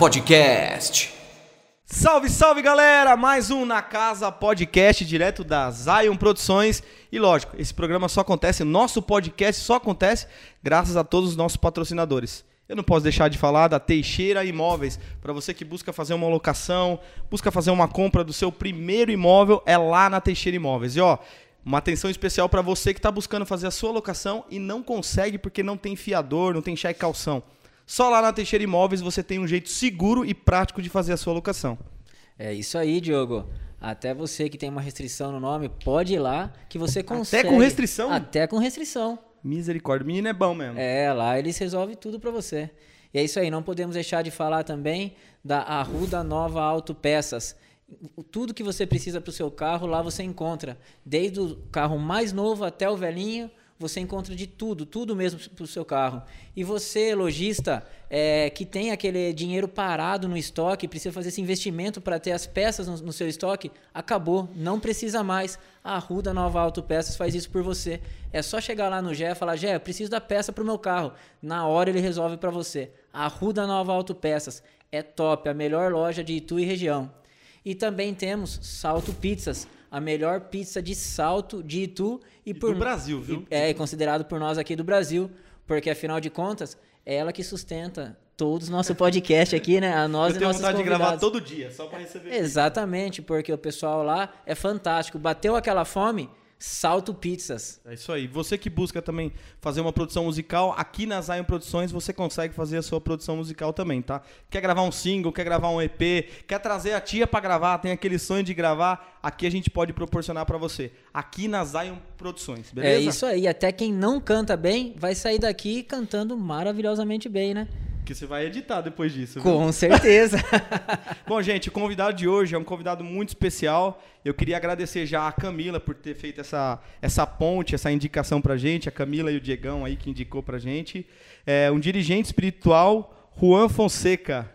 Podcast. Salve, salve galera! Mais um Na Casa Podcast, direto da Zion Produções. E lógico, esse programa só acontece, nosso podcast só acontece graças a todos os nossos patrocinadores. Eu não posso deixar de falar da Teixeira Imóveis. Para você que busca fazer uma locação, busca fazer uma compra do seu primeiro imóvel, é lá na Teixeira Imóveis. E ó, uma atenção especial para você que está buscando fazer a sua locação e não consegue porque não tem fiador, não tem cheque calção. Só lá na Teixeira Imóveis você tem um jeito seguro e prático de fazer a sua locação. É isso aí, Diogo. Até você que tem uma restrição no nome, pode ir lá que você consegue. com restrição? Até com restrição. Misericórdia, o menino é bom mesmo. É, lá eles resolvem tudo para você. E é isso aí, não podemos deixar de falar também da Arruda Nova Autopeças. Tudo que você precisa para o seu carro, lá você encontra. Desde o carro mais novo até o velhinho, você encontra de tudo, tudo mesmo para o seu carro. E você, lojista, é, que tem aquele dinheiro parado no estoque, precisa fazer esse investimento para ter as peças no, no, seu estoque, acabou, não precisa mais. A Ruda Nova Autopeças faz isso por você. É só chegar lá no Gé e falar, Gé, preciso da peça para o meu carro. Na hora ele resolve para você. A Ruda Nova Autopeças é top, a melhor loja de Itu e região. E também temos Salto Pizzas a melhor pizza de salto de Itu e, e por do Brasil, viu? E, é considerado por nós aqui do Brasil, porque afinal de contas é ela que sustenta todos nosso podcast aqui, né? A nós Eu e tenho nossos vontade convidados. de gravar todo dia, só para receber. Exatamente, porque o pessoal lá é fantástico. Bateu aquela fome, Salto Pizzas. É isso aí. Você que busca também fazer uma produção musical, aqui na Zion Produções você consegue fazer a sua produção musical também, tá? Quer gravar um single, quer gravar um EP, quer trazer a tia para gravar, tem aquele sonho de gravar, aqui a gente pode proporcionar para você. Aqui na Zion Produções, beleza? É isso aí. Até quem não canta bem vai sair daqui cantando maravilhosamente bem, né? Que você vai editar depois disso. Viu? Com certeza. Bom, gente, o convidado de hoje é um convidado muito especial. Eu queria agradecer já a Camila por ter feito essa, essa ponte, essa indicação pra gente. A Camila e o Diegão aí que indicou pra gente. É um dirigente espiritual, Juan Fonseca.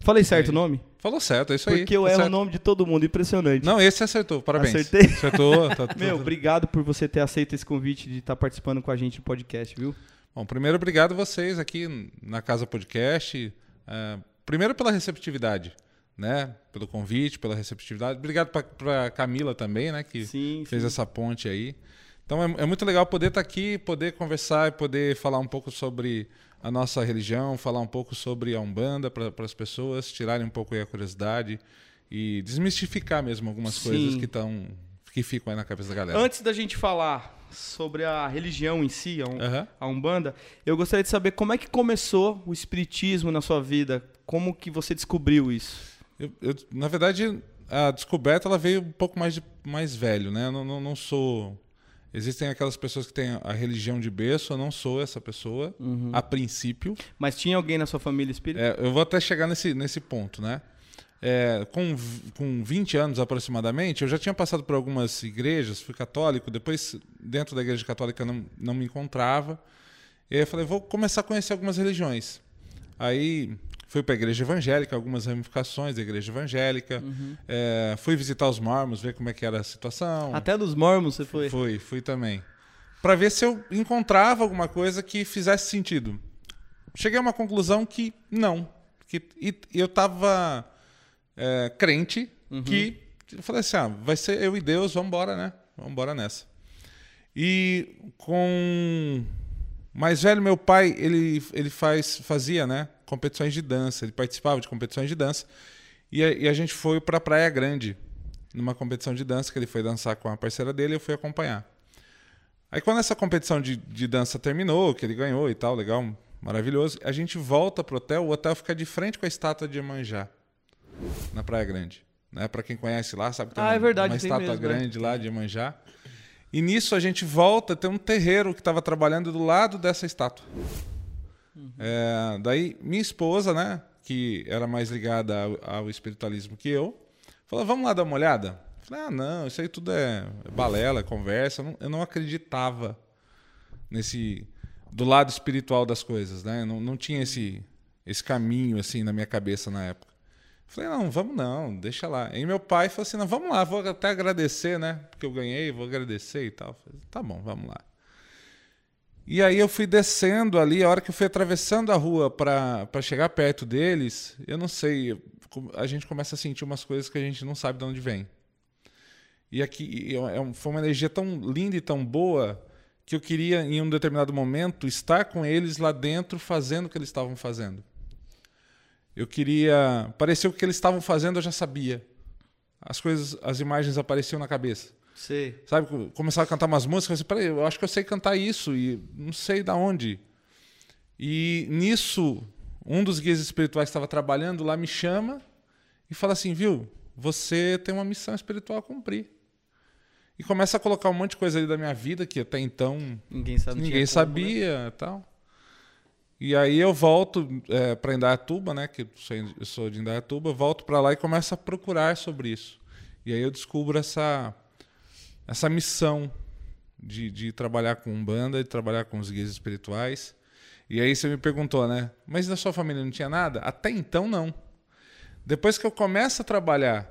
Falei certo o nome? Falou certo, é isso aí. Porque eu tá erro o nome de todo mundo, impressionante. Não, esse acertou, parabéns. Acertei? Acertou. Tá, Meu, tudo- obrigado por você ter aceito esse convite de estar participando com a gente do podcast, viu? Bom, primeiro, obrigado a vocês aqui na Casa Podcast. É, primeiro pela receptividade, né? Pelo convite, pela receptividade. Obrigado para Camila também, né? Que Sim, fez sim. essa ponte aí. Então é, é muito legal poder estar aqui, poder conversar e poder falar um pouco sobre a nossa religião, falar um pouco sobre a Umbanda para as pessoas tirarem um pouco aí a curiosidade e desmistificar mesmo algumas Sim. coisas que estão que ficam aí na cabeça da galera. Antes da gente falar sobre a religião em si, a, um- Aham. a Umbanda, eu gostaria de saber como é que começou o espiritismo na sua vida? Como que você descobriu isso? Eu- eu- na verdade, a descoberta ela veio um pouco mais, de, mais velho, né? Eu não, não, não sou. Existem aquelas pessoas que têm a religião de berço, eu não sou essa pessoa, a princípio. Mas tinha alguém na sua família espírita? É, eu vou até chegar nesse, nesse ponto, né? É, com, com 20 anos aproximadamente, eu já tinha passado por algumas igrejas, fui católico, depois dentro da igreja católica não, não me encontrava. E aí eu falei, vou começar a conhecer algumas religiões. Aí fui para a igreja evangélica, algumas ramificações da igreja evangélica. É, fui visitar os mormons, ver como é que era a situação. Até dos mormons você foi? Fui, fui também. Para ver se eu encontrava alguma coisa que fizesse sentido. Cheguei a uma conclusão que não. Que, e, eu tava é, crente que eu falei assim: ah, vai ser eu e Deus, vamos embora, né? Vamos embora nessa. E com mais velho, meu pai, ele, ele faz, fazia, né? Competições de dança, ele participava de competições de dança. E a, e a gente foi para Praia Grande, numa competição de dança, que ele foi dançar com a parceira dele e eu fui acompanhar. Aí quando essa competição de, de dança terminou, que ele ganhou e tal, legal, maravilhoso, a gente volta pro hotel, o hotel fica de frente com a estátua de Iemanjá, na Praia Grande. Né? Para quem conhece lá, sabe que tem Ah, uma, é verdade, uma estátua mesmo, é. grande lá de Iemanjá. E nisso a gente volta, tem um terreiro que estava trabalhando do lado dessa estátua. É, daí minha esposa, né, que era mais ligada ao, ao espiritualismo que eu, falou: vamos lá dar uma olhada? Falei, ah, não, isso aí tudo é balela, é conversa. Eu não, eu não acreditava nesse do lado espiritual das coisas, né? Não, não tinha esse esse caminho assim na minha cabeça na época. Falei, não, vamos não, deixa lá. Aí meu pai falou assim, não, vamos lá, vou até agradecer, né? Porque eu ganhei, vou agradecer e tal. Falei, tá bom, vamos lá. E aí eu fui descendo ali, a hora que eu fui atravessando a rua para chegar perto deles, eu não sei, a gente começa a sentir umas coisas que a gente não sabe de onde vem. E aqui é foi uma energia tão linda e tão boa que eu queria, em um determinado momento, estar com eles lá dentro fazendo o que eles estavam fazendo. Eu queria. Pareceu que o que eles estavam fazendo eu já sabia. As coisas, as imagens apareciam na cabeça. Sei. Sabe, começava a cantar umas músicas, eu peraí, eu acho que eu sei cantar isso e não sei da onde. E nisso, um dos guias espirituais que estava trabalhando lá me chama e fala assim, viu, você tem uma missão espiritual a cumprir. E começa a colocar um monte de coisa ali da minha vida que até então ninguém, sabe, ninguém sabia como, né? tal. E aí eu volto é, para Indaiatuba, né? Que eu sou de Indaiatuba, volto para lá e começo a procurar sobre isso. E aí eu descubro essa essa missão de, de trabalhar com banda, de trabalhar com os guias espirituais. E aí você me perguntou, né? Mas na sua família não tinha nada? Até então, não. Depois que eu começo a trabalhar,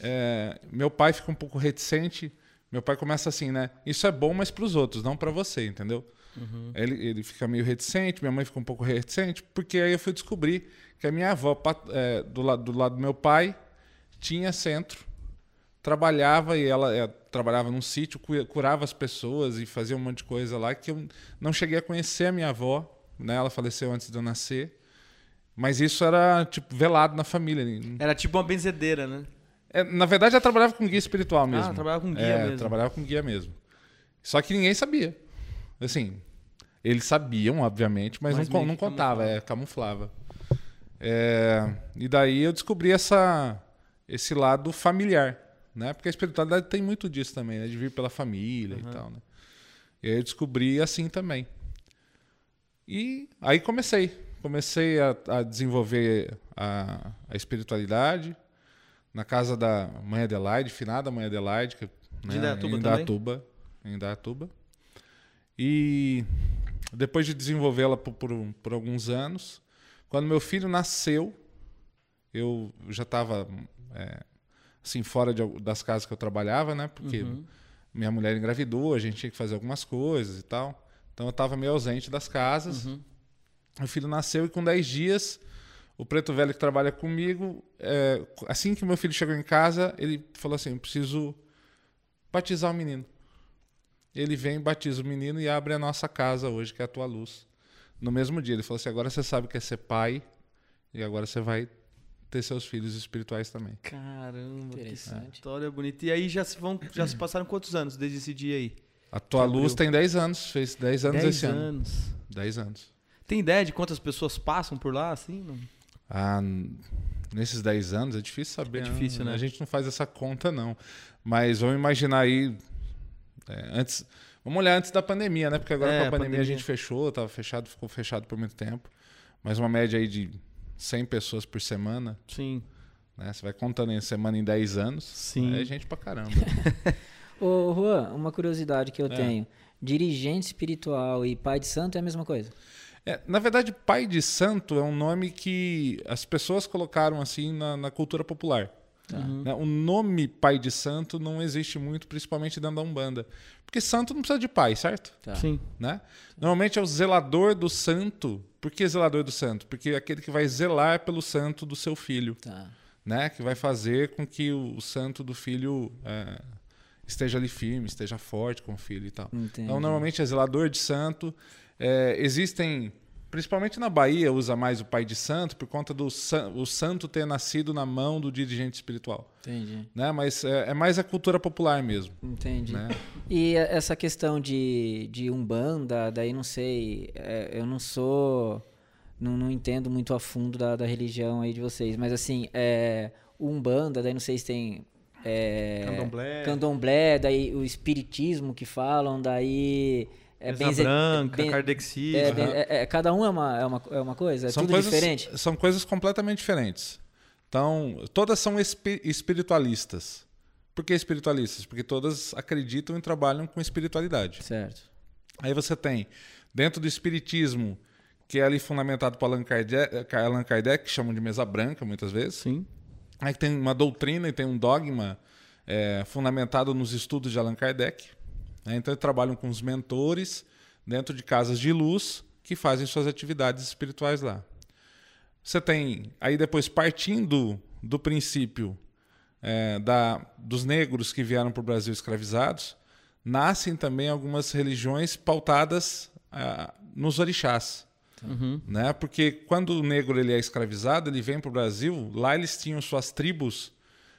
é, meu pai fica um pouco reticente. Meu pai começa assim, né? Isso é bom, mas para os outros, não para você, entendeu? Uhum. Ele, ele fica meio reticente, minha mãe fica um pouco reticente, porque aí eu fui descobrir que a minha avó, é, do, lado, do lado do meu pai, tinha centro trabalhava e ela, ela trabalhava num sítio, curava as pessoas e fazia um monte de coisa lá que eu não cheguei a conhecer a minha avó, né? Ela faleceu antes de eu nascer. Mas isso era tipo velado na família. Era tipo uma benzedeira, né? É, na verdade, ela trabalhava com guia espiritual ah, mesmo. Ah, trabalhava com guia é, mesmo. trabalhava com guia mesmo. Só que ninguém sabia. Assim, eles sabiam, obviamente, mas, mas não, não contava, camuflava. É, camuflava. É, e daí eu descobri essa, esse lado familiar né? Porque a espiritualidade tem muito disso também, né? De vir pela família uhum. e tal, né? E aí eu descobri assim também. E aí comecei. Comecei a, a desenvolver a, a, espiritualidade na casa da mãe Adelaide, finada mãe Adelaide, que, né? De em Indaiatuba, em Indaiatuba. E depois de desenvolvê-la por, por, por alguns anos, quando meu filho nasceu, eu já estava é, assim, fora de, das casas que eu trabalhava, né? Porque uhum. minha mulher engravidou, a gente tinha que fazer algumas coisas e tal. Então eu estava meio ausente das casas. Uhum. O filho nasceu e com 10 dias, o preto velho que trabalha comigo, é, assim que meu filho chegou em casa, ele falou assim: eu preciso batizar o menino. Ele vem, batiza o menino e abre a nossa casa hoje, que é a tua luz. No mesmo dia, ele falou assim: agora você sabe que é ser pai e agora você vai ter seus filhos espirituais também. Caramba, que história bonita. E aí já se, vão, já se passaram quantos anos desde esse dia aí? A tua luz tem 10 anos, fez 10 anos dez esse anos. ano. 10 anos. Tem ideia de quantas pessoas passam por lá, assim? Não? Ah, nesses 10 anos é difícil saber. É difícil, né? A gente não faz essa conta, não. Mas vamos imaginar aí. É, antes. Vamos olhar antes da pandemia, né? Porque agora é, com a pandemia, pandemia, a gente fechou, estava fechado, ficou fechado por muito tempo. Mas uma média aí de 100 pessoas por semana. Sim. Né? Você vai contando em semana em 10 anos. Sim. É gente pra caramba. Ô, Juan, uma curiosidade que eu é. tenho. Dirigente espiritual e pai de santo é a mesma coisa? É, na verdade, pai de santo é um nome que as pessoas colocaram assim na, na cultura popular. Uhum. Né? O nome pai de santo não existe muito, principalmente dentro da Umbanda. Porque santo não precisa de pai, certo? Tá. Sim. Né? Normalmente é o zelador do santo. Por que zelador do santo? Porque é aquele que vai zelar pelo santo do seu filho. Tá. Né? Que vai fazer com que o, o santo do filho é, esteja ali firme, esteja forte com o filho e tal. Entendi. Então, normalmente é zelador de santo. É, existem Principalmente na Bahia usa mais o pai de santo por conta do san o santo ter nascido na mão do dirigente espiritual. Entendi. Né? Mas é, é mais a cultura popular mesmo. Entendi. Né? E essa questão de, de Umbanda, daí não sei, é, eu não sou. Não, não entendo muito a fundo da, da religião aí de vocês, mas assim, é, Umbanda, daí não sei se tem é, candomblé. candomblé, daí o espiritismo que falam, daí é benze... branca, ben... kardexismo. É, uhum. é, é, cada um é uma, é uma, é uma coisa? É são tudo coisas, diferente? São coisas completamente diferentes. Então, todas são espiritualistas. Por que espiritualistas? Porque todas acreditam e trabalham com espiritualidade. Certo. Aí você tem, dentro do espiritismo, que é ali fundamentado por Allan Kardec, Allan Kardec, que chamam de mesa branca muitas vezes. Sim. Aí tem uma doutrina e tem um dogma é, fundamentado nos estudos de Allan Kardec. Né? Então, eles trabalham com os mentores dentro de casas de luz que fazem suas atividades espirituais lá. Você tem, aí depois partindo do princípio é, da, dos negros que vieram para o Brasil escravizados, nascem também algumas religiões pautadas ah, nos orixás. Uhum. Né? Porque quando o negro ele é escravizado, ele vem para o Brasil, lá eles tinham suas tribos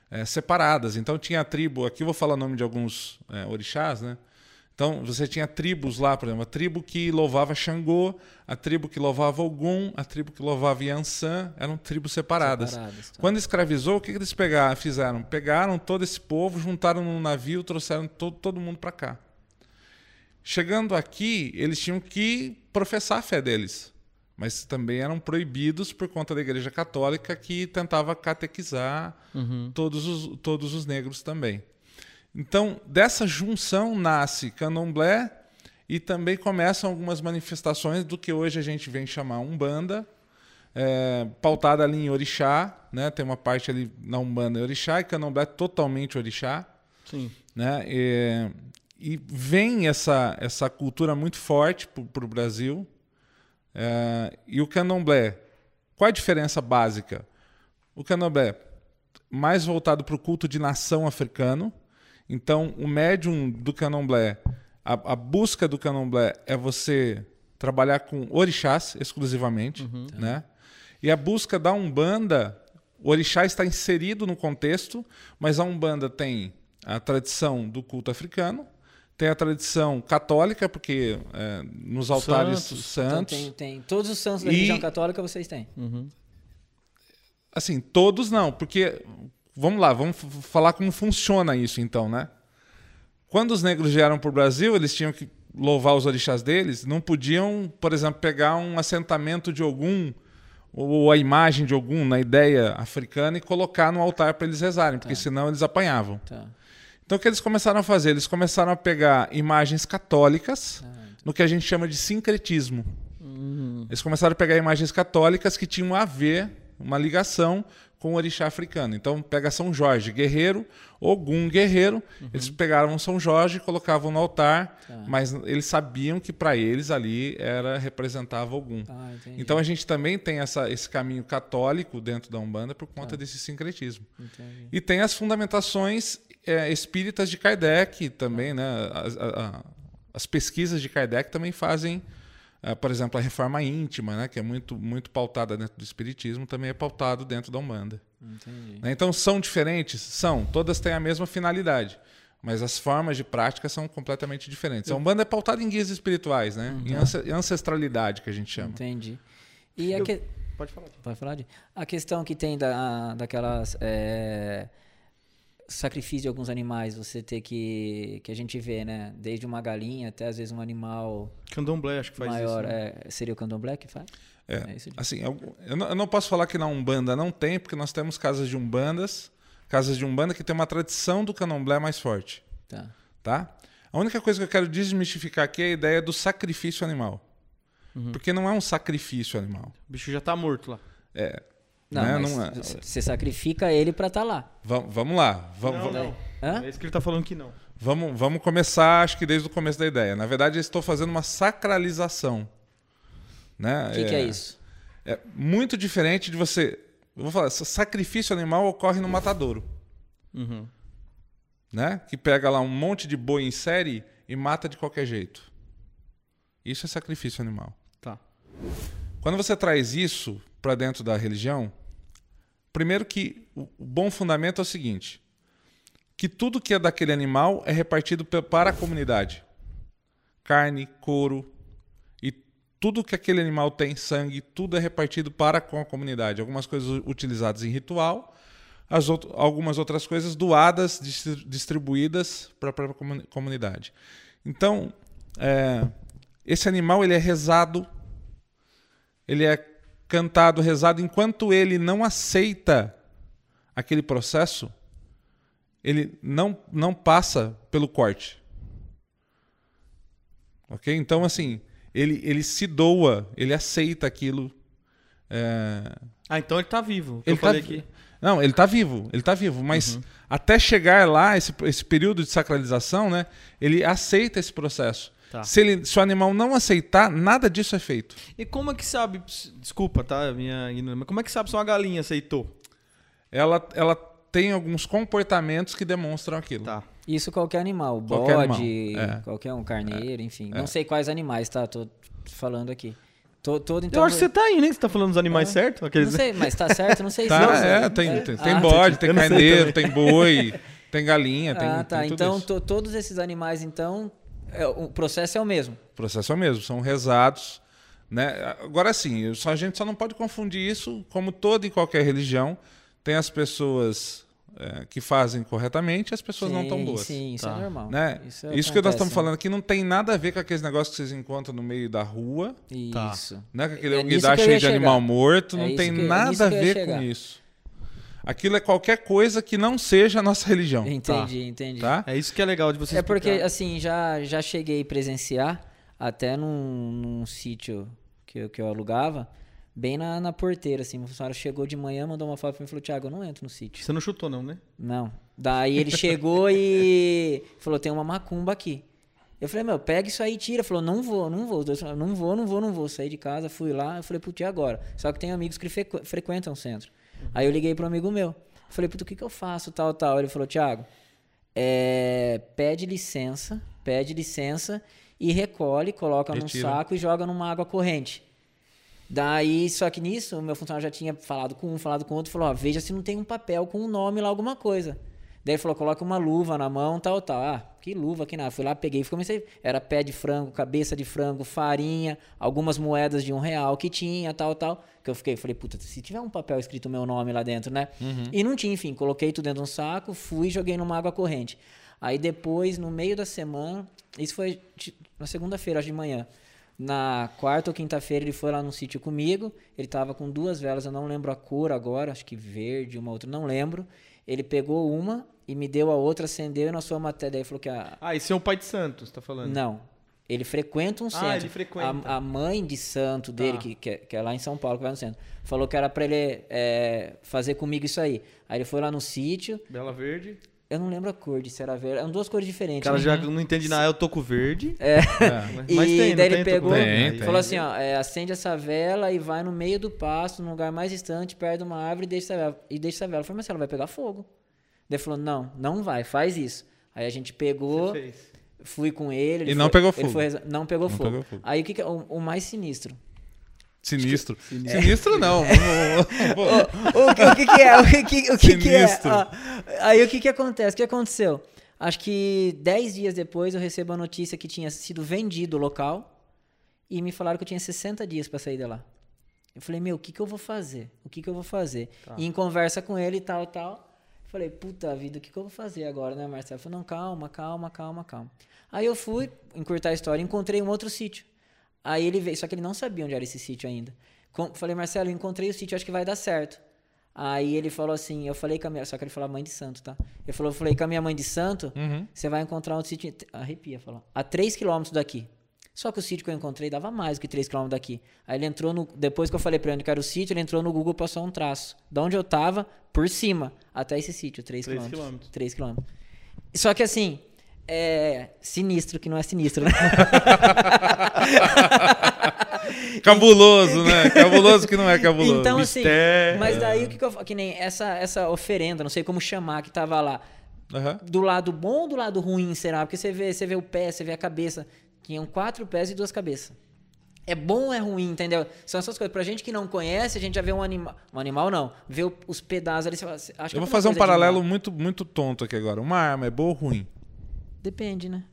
é, separadas. Então tinha a tribo, aqui eu vou falar o nome de alguns é, orixás, né? Então você tinha tribos lá, por exemplo, a tribo que louvava Xangô, a tribo que louvava Ogum, a tribo que louvava Yansan, eram tribos separadas. Separadas, tá. Quando escravizou, o que, eles pegaram, fizeram? Pegaram todo esse povo, juntaram num navio, trouxeram todo, todo mundo para cá. Chegando aqui, eles tinham que professar a fé deles, mas também eram proibidos por conta da Igreja Católica que tentava catequizar Uhum. todos os, todos os negros também. Então, dessa junção nasce candomblé e também começam algumas manifestações do que hoje a gente vem chamar Umbanda, é, pautada ali em Orixá, né? tem uma parte ali na Umbanda Orixá, e candomblé é totalmente Orixá. Sim. Né? E, e vem essa, essa cultura muito forte para o Brasil. É, e o candomblé, qual a diferença básica? O candomblé mais voltado para o culto de nação africano. Então, o médium do candomblé, a, a busca do candomblé é você trabalhar com orixás exclusivamente, né? E a busca da Umbanda, o orixá está inserido no contexto, mas a Umbanda tem a tradição do culto africano, tem a tradição católica, porque é, nos altares Santos. santos, Então tem, tem todos os santos da E- religião católica vocês têm. Assim, todos não, porque vamos lá, vamos falar como funciona isso então, né? Quando os negros vieram para o Brasil, eles tinham que louvar os orixás deles, não podiam, por exemplo, pegar um assentamento de algum ou a imagem de algum na ideia africana e colocar no altar para eles rezarem, porque senão eles apanhavam. Tá. Então o que eles começaram a fazer? Eles começaram a pegar imagens católicas no que a gente chama de sincretismo. Eles começaram a pegar imagens católicas que tinham a ver, uma ligação com o orixá africano. Então pega São Jorge, guerreiro, Ogum, guerreiro. Eles pegaram São Jorge colocavam no altar, mas eles sabiam que para eles ali era representava Ogum. Ah. Então a gente também tem essa, esse caminho católico dentro da Umbanda por conta desse sincretismo. Entendi. E tem as fundamentações é, espíritas de Kardec também, né? As, a- a- as pesquisas de Kardec também fazem, por exemplo, a reforma íntima, né? Que é muito, muito pautada dentro do espiritismo, também é pautado dentro da Umbanda. Entendi. né? Então são diferentes? São. Todas têm a mesma finalidade. Mas as formas de prática são completamente diferentes. A Umbanda é pautada em guias espirituais, né? Em ance- em ancestralidade, que a gente chama. Entendi. E a Eu- que... Pode falar. Pode falar de... A questão que tem da, daquelas... é, Sacrifício de alguns animais, você ter que... Que a gente vê, né? Desde uma galinha até às vezes um animal Candomblé, acho que faz maior. isso. né? é, seria o candomblé que faz? É, isso. assim, eu, eu não, eu não posso falar que na Umbanda não tem, porque nós temos casas de Umbandas, casas de Umbanda que tem uma tradição do candomblé mais forte, Tá. tá? A única coisa que eu quero desmistificar aqui é a ideia do sacrifício animal. Porque não é um sacrifício animal. O bicho já tá morto lá. É, Não, né? mas Não é- você sacrifica ele pra estar lá. Va- vamos lá, va- Não, não. Hã? É isso que ele tá falando que não. Vamos, vamos começar, acho que desde o começo da ideia. Na verdade, eu estou fazendo uma sacralização. Né? O que, que é isso? É muito diferente de você. Eu vou falar, sacrifício animal ocorre no matadouro. Uhum. Né? Que pega lá um monte de boi em série e mata de qualquer jeito. Isso é sacrifício animal. Tá. Quando você traz isso para dentro da religião, primeiro que o bom fundamento é o seguinte: que tudo que é daquele animal é repartido para a comunidade. Carne, couro e tudo que aquele animal tem, sangue, tudo é repartido para com a comunidade. Algumas coisas utilizadas em ritual, out- algumas outras coisas doadas, distri- distribuídas para a própria comu- comunidade. Então, é, esse animal ele é rezado ele é cantado, rezado, enquanto ele não aceita aquele processo, ele não, não passa pelo corte. Ok? Então, assim, ele, ele se doa, ele aceita aquilo. é, Ah, então ele tá vivo. Ele eu falei tá- aqui. Não, ele está vivo, ele está vivo, mas Uhum. até chegar lá, esse, esse período de sacralização, né, ele aceita esse processo. Tá. Se, ele, se o animal não aceitar, nada disso é feito. E como é que sabe. Desculpa, tá? Minha ignorância, Mas como é que sabe se uma galinha aceitou? Ela, ela tem alguns comportamentos que demonstram aquilo. Tá. Isso qualquer animal, Qualquer bode, animal, é. qualquer um, carneiro, enfim. Não sei quais animais, tá? Tô falando aqui. Tô, todo, então, Eu acho que você tá aí, né? Você tá falando dos animais certos? Não Aqueles... sei, mas tá certo? Não sei se Tá, não, é, né? tem, É. tem, tem Ah, bode, tem não carneiro, tem boi, tem galinha, tem, Ah, tá. tem tudo Então, to- todos esses animais, então, é, o processo é o mesmo. O processo é o mesmo, são rezados. Né? Agora sim, a gente só não pode confundir isso, como toda e qualquer religião, tem as pessoas é, que fazem corretamente e as pessoas não tão Sim, Sim, Sim, isso Tá. é normal. Né? Isso, Isso, que nós estamos falando aqui não tem nada a ver com aqueles negócios que vocês encontram no meio da rua. Isso. né? com aquele É eu cheio de chegar. animal morto, É não tem que- é nada a ver com isso. Aquilo é qualquer coisa que não seja a nossa religião. Entendi, entendi. Tá? É isso que é legal de você É porque, assim, já, já cheguei a presenciar, até num, num sítio que eu, que eu alugava, bem na, na porteira, assim. O funcionário chegou de manhã, mandou uma foto pra mim e falou, Thiago, eu não entro no sítio. Você não chutou, não, né? Não. Daí ele chegou e falou, tem uma macumba aqui. Eu falei, meu, pega isso aí e tira. Falou, não vou, não vou. Os dois falaram, não vou, não vou, não vou. Saí de casa, fui lá, eu falei, putz, e agora? Só que tem amigos que frequ- frequentam o centro. Aí eu liguei pro amigo meu. Falei, puto, o que que eu faço, tal, tal. Ele falou, Thiago, é, pede licença, pede licença e recolhe, coloca num Retira. saco e joga numa água corrente. Daí, só que nisso, o meu funcionário já tinha falado com um, falado com outro, falou, ó, veja se não tem um papel com um nome lá, alguma coisa. Daí ele falou, coloca uma luva na mão, tal, tal. Ah, que luva, que nada. Fui lá, peguei e comecei. Era pé de frango, cabeça de frango, farinha, algumas moedas de um real que tinha, tal, tal. Que eu fiquei, falei, puta, se tiver um papel escrito meu nome lá dentro, né? E não tinha, enfim, coloquei tudo dentro de um saco, fui e joguei numa água corrente. Aí depois, no meio da semana, isso foi na segunda-feira, de manhã. Na quarta ou quinta-feira ele foi lá no sítio comigo. Ele tava com duas velas, eu não lembro a cor agora, acho que verde, uma outra, não lembro. Ele pegou uma e me deu a outra, acendeu e nós fomos até. Daí falou que a. Ah, esse é o pai de Santos, tá falando? Não. Ele frequenta um centro. ele frequenta. A, a mãe de santo dele, Tá. que, que, é, que é lá em São Paulo, que vai no centro, falou que era pra ele é, fazer comigo isso aí. Aí ele foi lá no sítio. Bela Verde. Eu não lembro a cor de se era verde. Eram duas cores O diferentes. cara né? já não entende nada, eu tô com verde. É. Mas, E mas tem, daí ele tem, pegou, Tem, Verde? tem. falou assim, ó, é, acende essa vela e vai no meio do pasto, num lugar mais distante, perto de uma árvore e deixa essa vela. E deixa essa vela. Eu falei, mas ela vai pegar fogo. Daí ele falou, não, não vai, faz isso. Aí a gente pegou, fui com ele. ele E não foi- pegou ele fogo. foi não pegou Não fogo. pegou fogo. Aí o que, que é o, o mais sinistro? Sinistro. Sinistro não. vamos- vamos- o, que, o que que é? O que, que- o que, que é? Sinistro. Ó, aí o que, que acontece? O que aconteceu? Acho que 10 dias depois eu recebo a notícia que tinha sido vendido o local e me falaram que eu tinha 60 dias para sair de lá. Eu falei, meu, o que, que eu vou fazer? O que, que eu vou fazer? E em conversa com ele e tal, tal. Falei, puta vida, o que, que eu vou fazer agora, né, Marcelo? Falou, não, calma, calma, calma, calma. Aí eu fui, encurtar a história, encontrei um outro sítio. Aí ele veio, só que ele não sabia onde era esse sítio ainda. Com- falei, Marcelo, eu encontrei o sítio, acho que vai dar certo. Aí ele falou assim, eu falei com a minha, só que ele falou mãe de santo, tá? Ele falou, eu falei com a minha mãe de santo, Uhum. você vai encontrar um sítio, arrepia, falou, a 3 quilômetros daqui. Só que o sítio que eu encontrei dava mais do que 3 quilômetros daqui. Aí ele entrou no, depois que eu falei pra ele onde que era o sítio, ele entrou no Google e passou um traço. Da onde eu tava, por cima, até esse sítio, 3 Três quilômetros. quilômetros. 3 quilômetros. Só que assim, é sinistro que não é sinistro, né? Cabuloso, né? Cabuloso que não é cabuloso. Então, assim, Mistério. mas daí o que, que eu? Que nem essa, essa oferenda, não sei como chamar, que tava lá. Aham. Do lado bom ou do lado ruim, será? Porque você vê, você vê o pé, você vê a cabeça. Tinham quatro pés e duas cabeças. É bom ou é ruim, entendeu? São essas coisas. Pra gente que não conhece, a gente já vê um animal. Um animal não. Vê os pedaços ali. Você fala, "Acho que Eu vou fazer um paralelo mal." muito, muito tonto aqui agora. Uma arma é boa ou ruim? Depende, né?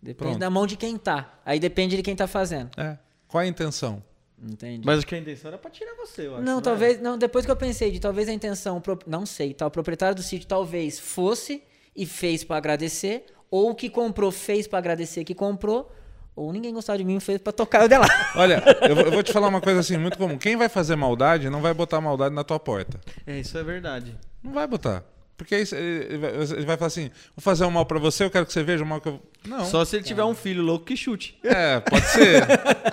Depende Pronto. da mão de quem tá. Aí depende de quem tá fazendo. É. Qual é a intenção? Entende? Mas que a intenção era pra tirar você, eu acho. Não, é? talvez. Não, depois que eu pensei de talvez a intenção, não sei, tá, o proprietário do sítio talvez fosse e fez pra agradecer, ou o que comprou fez pra agradecer que comprou, ou ninguém gostava de mim e fez pra tocar eu de lá. Olha, eu vou, eu vou te falar uma coisa assim muito comum. Quem vai fazer maldade não vai botar maldade na tua porta. É, isso é verdade. Não vai botar. Porque aí ele vai- falar assim: vou fazer um mal pra você, eu quero que você veja o mal que eu. Não. Só se ele tiver um filho louco que chute. É, pode ser.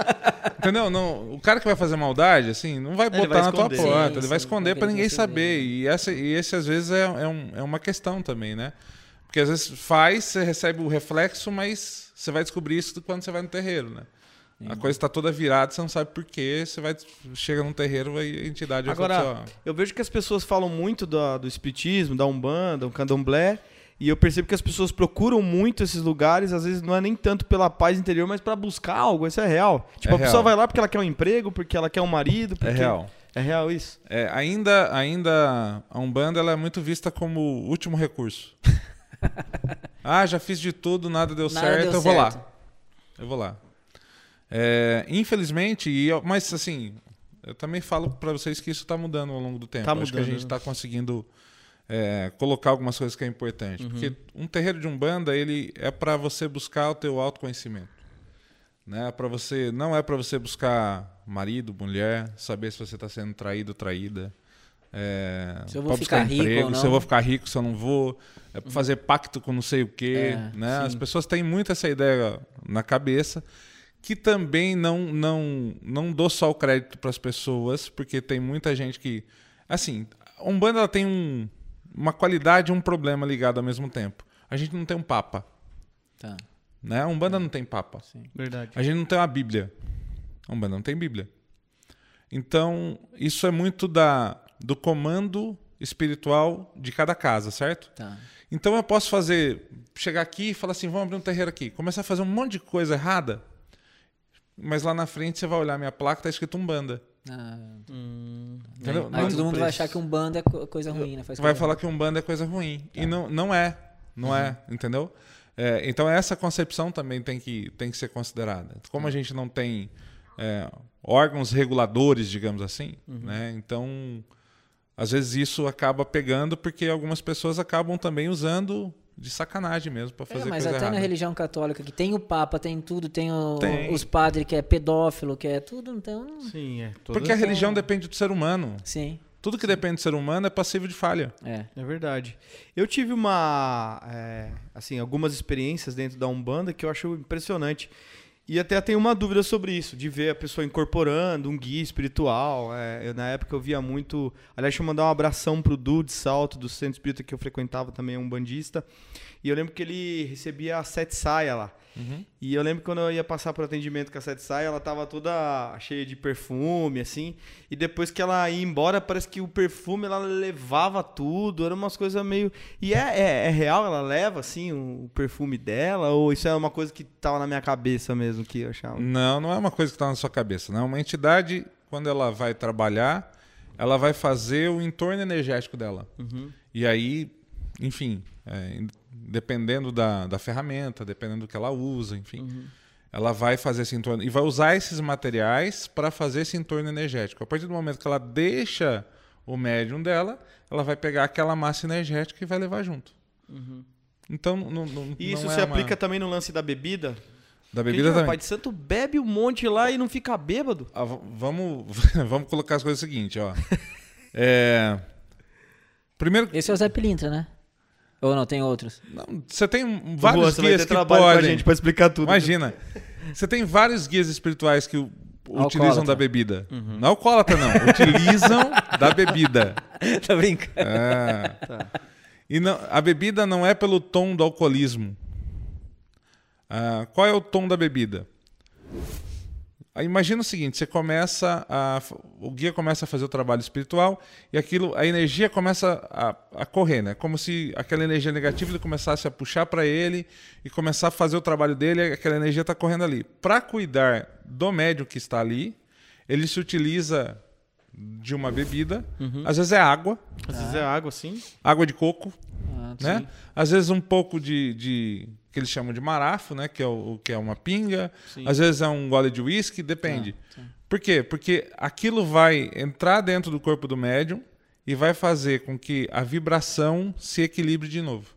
Entendeu? Não, o cara que vai fazer maldade, assim, não vai botar vai na tua esconder. porta. Sim, ele vai sim, esconder vai pra querer ninguém saber. E, essa, e esse, às vezes, é, é, um- é uma questão também, né? Porque às vezes faz, você recebe o reflexo, mas você vai descobrir isso quando você vai no terreiro, né? A coisa está toda virada, você não sabe por quê. Você vai, chega num terreiro e a entidade vai Agora, assim, eu vejo que as pessoas falam muito do, do espiritismo, da umbanda, do candomblé, e eu percebo que as pessoas procuram muito esses lugares, às vezes não é nem tanto pela paz interior, mas pra buscar algo, isso é real. Tipo, É a pessoa real. vai lá porque ela quer um emprego, porque ela quer um marido, é porque... real. É real isso? É, ainda, ainda a Umbanda ela é muito vista como o último recurso. ah, já fiz de tudo, nada deu Nada certo, deu eu vou certo. lá. Eu vou lá. É, infelizmente, e eu- mas assim, eu também falo para vocês que isso está mudando ao longo do tempo. Tá Acho que a gente está conseguindo é, colocar algumas coisas que é importante. Uhum. Porque um terreiro de Umbanda, ele é para você buscar o teu autoconhecimento. Né? Para você, não é para você buscar marido, mulher, saber se você está sendo traído ou traída. É, Se eu vou ficar rico emprego, se eu vou ficar rico, se eu não vou, é pra fazer pacto com não sei o quê, É, né? As sim. pessoas têm muito essa ideia na cabeça, que também não não não dou só o crédito para as pessoas, porque tem muita gente que assim, a Umbanda ela tem um, uma qualidade e um problema ligado ao mesmo tempo. A gente não tem um papa, Tá. né? A Umbanda não tem papa. Verdade. A gente não tem uma Bíblia. A Umbanda não tem Bíblia. Então, isso é muito da do comando espiritual de cada casa, certo? Tá. Então eu posso fazer, chegar aqui e falar assim, vamos abrir um terreiro aqui, começar a fazer um monte de coisa errada, mas lá na frente você vai olhar minha placa, tá escrito Umbanda. Ah, Hum, Entendeu? aí Não- todo mundo vai achar que um bando é co- coisa ruim, né? Faz vai coisa falar que Umbanda é coisa ruim. Tá. E não, não é. Não Uhum. é, entendeu? É, então essa concepção também tem que, tem que ser considerada. Como a gente não tem é, órgãos reguladores, digamos assim, Uhum. né? Então, às vezes isso acaba pegando porque algumas pessoas acabam também usando de sacanagem mesmo para É, fazer mas coisa até errada. na religião católica, que tem o Papa, tem tudo, tem, o- Tem. os padres que é pedófilo, que é tudo, então. Sim, é. Porque a são- religião depende do ser humano. Sim, Tudo que depende do ser humano é passível de falha. é. É verdade. Eu tive uma, é, assim, algumas experiências dentro da Umbanda que eu acho impressionante. E até tenho uma dúvida sobre isso, de ver a pessoa incorporando um guia espiritual. É, eu, na época eu via muito. Aliás, deixa eu mandar um abração pro Du Salto, do centro espírita que eu frequentava também, é um bandista. E eu lembro que ele recebia a sete saia lá. E eu lembro que quando eu ia passar por atendimento com a Sete Saia, ela tava toda cheia de perfume, assim. E depois que ela ia embora, parece que o perfume ela levava tudo. Era umas coisas meio. E é, é, é real? Ela leva, assim, o perfume dela? Ou isso é uma coisa que tava na minha cabeça mesmo, que eu achava? Não, não é uma coisa que está na sua cabeça. Não. Uma entidade, quando ela vai trabalhar, ela vai fazer o entorno energético dela. Uhum. E aí, enfim, é, dependendo da, da ferramenta, dependendo do que ela usa, enfim, Uhum. ela vai fazer esse entorno e vai usar esses materiais para fazer esse entorno energético. A partir do momento que ela deixa o médium dela, ela vai pegar aquela massa energética e vai levar junto. Então, não, não, Uhum. E isso não é se uma- aplica também no lance da bebida? da bebida também. Pai de Santo bebe um monte lá e não fica bêbado. Ah, vamos, vamos colocar as coisas o seguinte, ó. É, primeiro, Esse é o Zé Pilintra, né? Ou não, tem outros? não, você tem vários você vai guias ter que trabalho com a podem. gente pra explicar tudo. Imagina, você tem vários guias espirituais que utilizam Alcoólatra. da bebida. Uhum. Não alcoólatra, não. utilizam da bebida. tá brincando? É. Tá. E não, a bebida não é pelo tom do alcoolismo. Ah, qual é o tom da bebida? Ah, Imagina o seguinte: você começa a. O guia começa a fazer o trabalho espiritual e aquilo, a energia começa a, a correr, né? Como se aquela energia negativa ele começasse a puxar para ele e começar a fazer o trabalho dele, aquela energia está correndo ali. Para cuidar do médium que está ali, ele se utiliza de uma bebida, às vezes é água, Às vezes é água, assim. água de coco, Ah, né? sim. Às vezes um pouco de, de que eles chamam de marafo, né? Que é o que é uma pinga. Sim. Às vezes é um gole de uísque, depende. Tá, tá. Por quê? Porque aquilo vai entrar dentro do corpo do médium e vai fazer com que a vibração se equilibre de novo.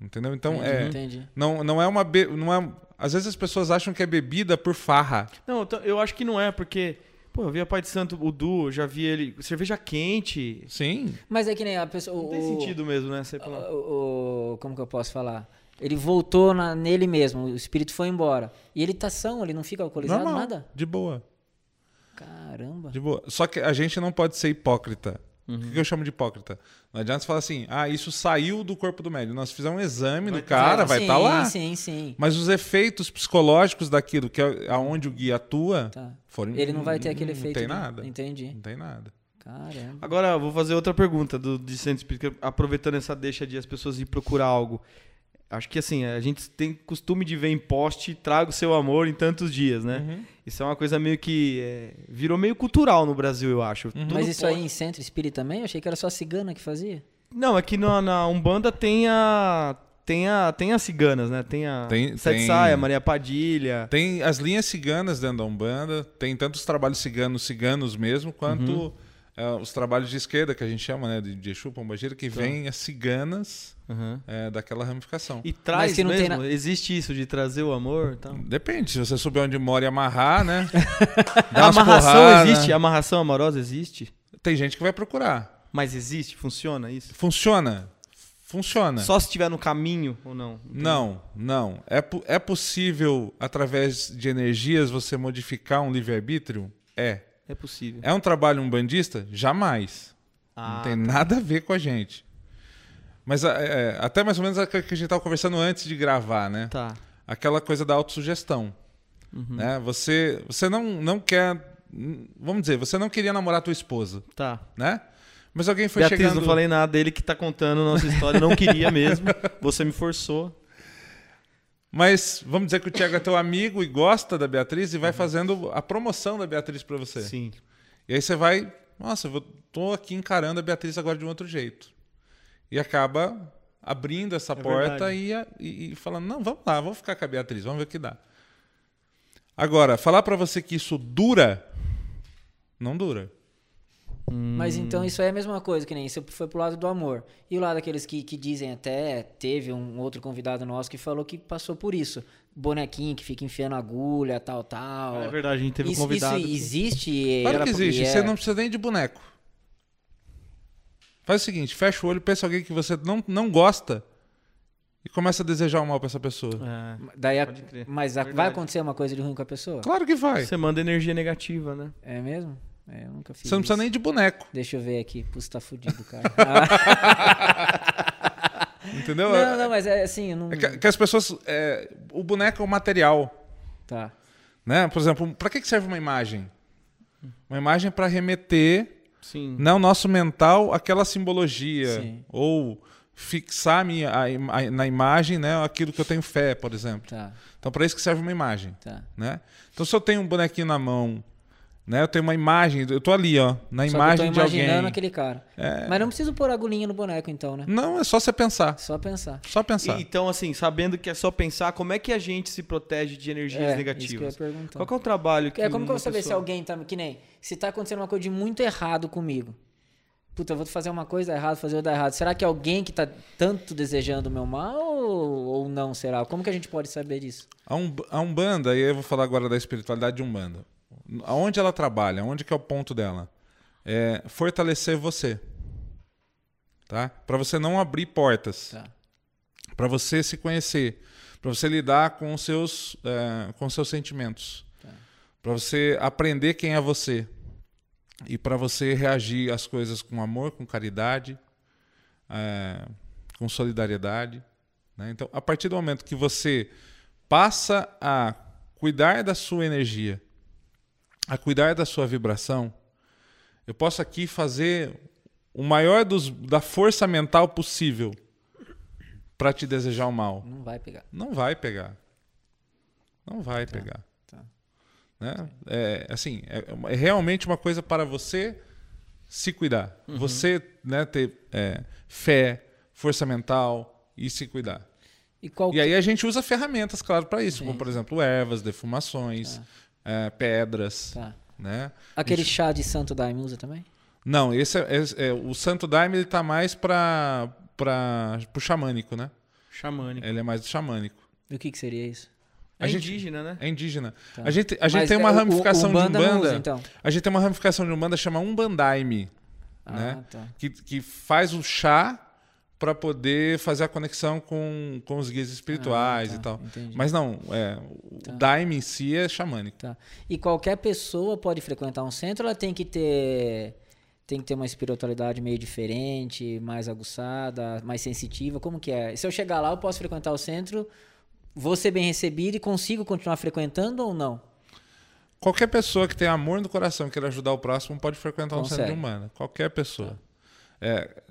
Entendeu? Então entendi, é entendi. não, não é uma be... não é às vezes as pessoas acham que é bebida por farra. Não, eu acho que não é, porque. Pô, eu vi a Pai de Santo, o Du, eu já vi ele. Cerveja quente. Sim. Mas é que nem a pessoa. Não tem o- sentido mesmo, né? O, o- como que eu posso falar? Ele voltou na- nele mesmo, o espírito foi embora. E ele tá são, ele não fica alcoolizado, Normal. nada? De boa. Caramba. De boa. Só que a gente não pode ser hipócrita. O que que eu chamo de hipócrita? Não adianta você falar assim, ah, isso saiu do corpo do médico. Nós fizemos um exame Vai do tá cara, vai sim, estar lá. Sim, sim. Mas os efeitos psicológicos daquilo, que é aonde o guia atua, Tá. foram. Ele não vai ter aquele não efeito. tem de- nada. Entendi. Não tem nada. Caramba. Agora, eu vou fazer outra pergunta do, de centro espírita, aproveitando essa deixa de as pessoas ir procurar algo. Acho que assim, a gente tem costume de ver em poste, traga o seu amor em tantos dias, né? Uhum. Isso é uma coisa meio que. é, virou meio cultural no Brasil, eu acho. Tudo Uhum. Mas isso poste- aí em centro espírita também? Eu achei que era só a cigana que fazia. Não, aqui na, na Umbanda tem a. Tem, a, tem as ciganas, né? Tem a Tem- Sete tem- Saia, Maria Padilha. Tem as linhas ciganas dentro da Umbanda, tem tanto os trabalhos ciganos, ciganos mesmo, quanto Uhum. Eh, os trabalhos de esquerda, que a gente chama, né, de, de Exu, Pombagira, Tá. que vem as ciganas Uhum. eh, daquela ramificação. E traz não tem mesmo? Existe isso de trazer o amor e tal? Depende, se você souber onde mora e amarrar, né? A Dá amarração porrada. existe? A amarração amorosa existe? Tem gente que vai procurar. Mas existe? Funciona isso? Funciona. Funciona. Só se estiver no caminho ou não? Não, não. É, po- é possível, através de energias, você modificar um livre-arbítrio? É. É possível. É um trabalho umbandista? Jamais. Ah, não tem nada a ver com a gente. Mas é, é, até mais ou menos aquilo que a gente estava conversando antes de gravar, né? Tá. Aquela coisa da autossugestão. Uhum. Né? Você, você não, não quer. Vamos dizer, você não queria namorar tua esposa, Tá. né? Mas alguém foi Beatriz, chegando. não falei nada. Ele que tá contando a nossa história. Não queria mesmo. Você me forçou. Mas vamos dizer que o Tiago é teu amigo e gosta da Beatriz e vai fazendo a promoção da Beatriz para você. Uhum. Sim. E aí você vai, nossa, eu tô aqui encarando a Beatriz agora de um outro jeito. E acaba abrindo essa É porta e, e- e falando, não, vamos lá, vamos ficar com a Beatriz, vamos ver o que dá. Agora, falar para você que isso dura, não dura. Mas Hum. então isso aí é a mesma coisa, que nem isso foi pro lado do amor. E o lado daqueles que, que dizem até, teve um outro convidado nosso que falou que passou por isso. Bonequinho que fica enfiando agulha, tal, tal. É verdade, a gente teve um isso, convidado. isso existe? Claro que existe, é- você não precisa nem de boneco. Faz o seguinte, fecha o olho, pensa em alguém que você não, não gosta e começa a desejar o mal para essa pessoa. É. Daí a-. Mas a- vai acontecer uma coisa de ruim com a pessoa? Claro que vai. Você manda energia negativa, né? É mesmo? É, eu nunca fiz Você não precisa isso. nem de boneco, Deixa eu ver aqui. Putz, tá fudido, cara. Ah, entendeu? não, não, mas é assim, eu não... É que, que as pessoas. é, o boneco é o material. Tá. Né? Por exemplo, para que serve uma imagem? Uma imagem para remeter Sim. no nosso mental aquela simbologia. Sim. Ou fixar a minha, a a- na imagem né, aquilo que eu tenho fé, por exemplo. Tá, Então, para isso que serve uma imagem. tá. Né? Então, se eu tenho um bonequinho na mão, né, eu tenho uma imagem, eu tô ali, ó, na Só que imagem eu de tô imaginando alguém. aquele cara. É. Mas não preciso pôr agulhinha no boneco, então, né? Não, é só você pensar. Só pensar. Só pensar. E, então, assim, sabendo que é só pensar, como é que a gente se protege de energias É, negativas? Isso que eu ia perguntar. Qual que é o trabalho que É como que eu vou saber se pessoa- alguém tá. Que nem. Se tá acontecendo uma coisa de muito errado comigo. Puta, eu vou fazer uma coisa errada, fazer outra errada. Será que é alguém que tá tanto desejando o meu mal ou, não será? Como que a gente pode saber disso? A, um, a Umbanda, e aí eu vou falar agora da espiritualidade de Umbanda. Aonde ela trabalha, onde que é o ponto dela? É fortalecer você. Tá? Para você não abrir portas. Tá. Para você se conhecer. Para você lidar com os seus, é, com seus sentimentos. Tá. Para você aprender quem é você. E para você reagir às coisas com amor, com caridade, é, com solidariedade. né? Então, a partir do momento que você passa a cuidar da sua energia, a cuidar da sua vibração, eu posso aqui fazer o maior dos, da força mental possível para te desejar o mal. Não vai pegar. Não vai pegar. Não vai pegar. tá. Né? É, assim, é, uma- é realmente uma coisa para você se cuidar. Você né, ter é, fé, força mental e se cuidar. E qual E aí a gente usa ferramentas, claro, para isso, como por exemplo ervas, defumações, é, pedras, Tá. né? Aquele chá de santo daime usa também? Não, esse é, esse é- o Santo Daime ele tá mais para para o xamânico, né? Xamânico. Ele é mais do xamânico. E o que, que seria isso? É gente- indígena, né? É indígena. Tá. A gente, a gente Mas tem uma é, o- ramificação o Umbanda de Umbanda. usa, então. A gente tem uma ramificação de Umbanda chama Umbandaime, Ah, né? tá. que, que faz o chá para poder fazer a conexão com, com os guias espirituais Ah, tá, e tal. entendi. Mas não, é, o Tá. daime em si é xamânico. Tá. E qualquer pessoa pode frequentar um centro ela tem que ter tem que ter uma espiritualidade meio diferente, mais aguçada, mais sensitiva? Como que é? Se eu chegar lá, eu posso frequentar o centro, vou ser bem recebido e consigo continuar frequentando ou não? Qualquer pessoa que tem amor no coração, queira ajudar o próximo, pode frequentar um Consegue. centro de humana. Qualquer pessoa. É,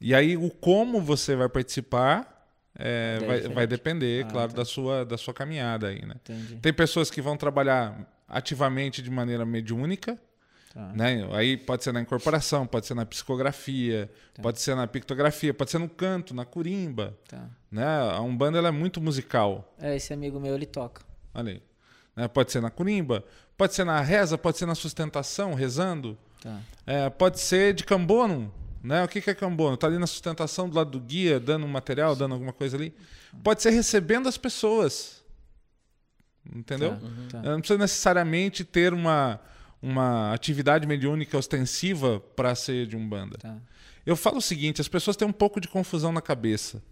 e aí, o como você vai participar é, vai, vai depender, Ah, claro, tá. da, sua, da sua caminhada aí, né? Entendi. Tem pessoas que vão trabalhar ativamente de maneira mediúnica, Tá. né? Aí pode ser na incorporação, pode ser na psicografia, pode ser na pictografia, pode ser no canto, na curimba, Tá. né? A Umbanda ela é muito musical. É, esse amigo meu, ele toca. Olha aí. Né? Pode ser na curimba, pode ser na reza, pode ser na sustentação, rezando. Tá. É, pode ser de cambono. Né? O que que é cambono? Tá ali na sustentação do lado do guia, dando um material, dando alguma coisa ali. Pode ser recebendo as pessoas. Entendeu? Tá. Não precisa necessariamente ter uma, uma atividade mediúnica ostensiva para ser de Umbanda. Tá. Eu falo o seguinte: as pessoas têm um pouco de confusão na cabeça.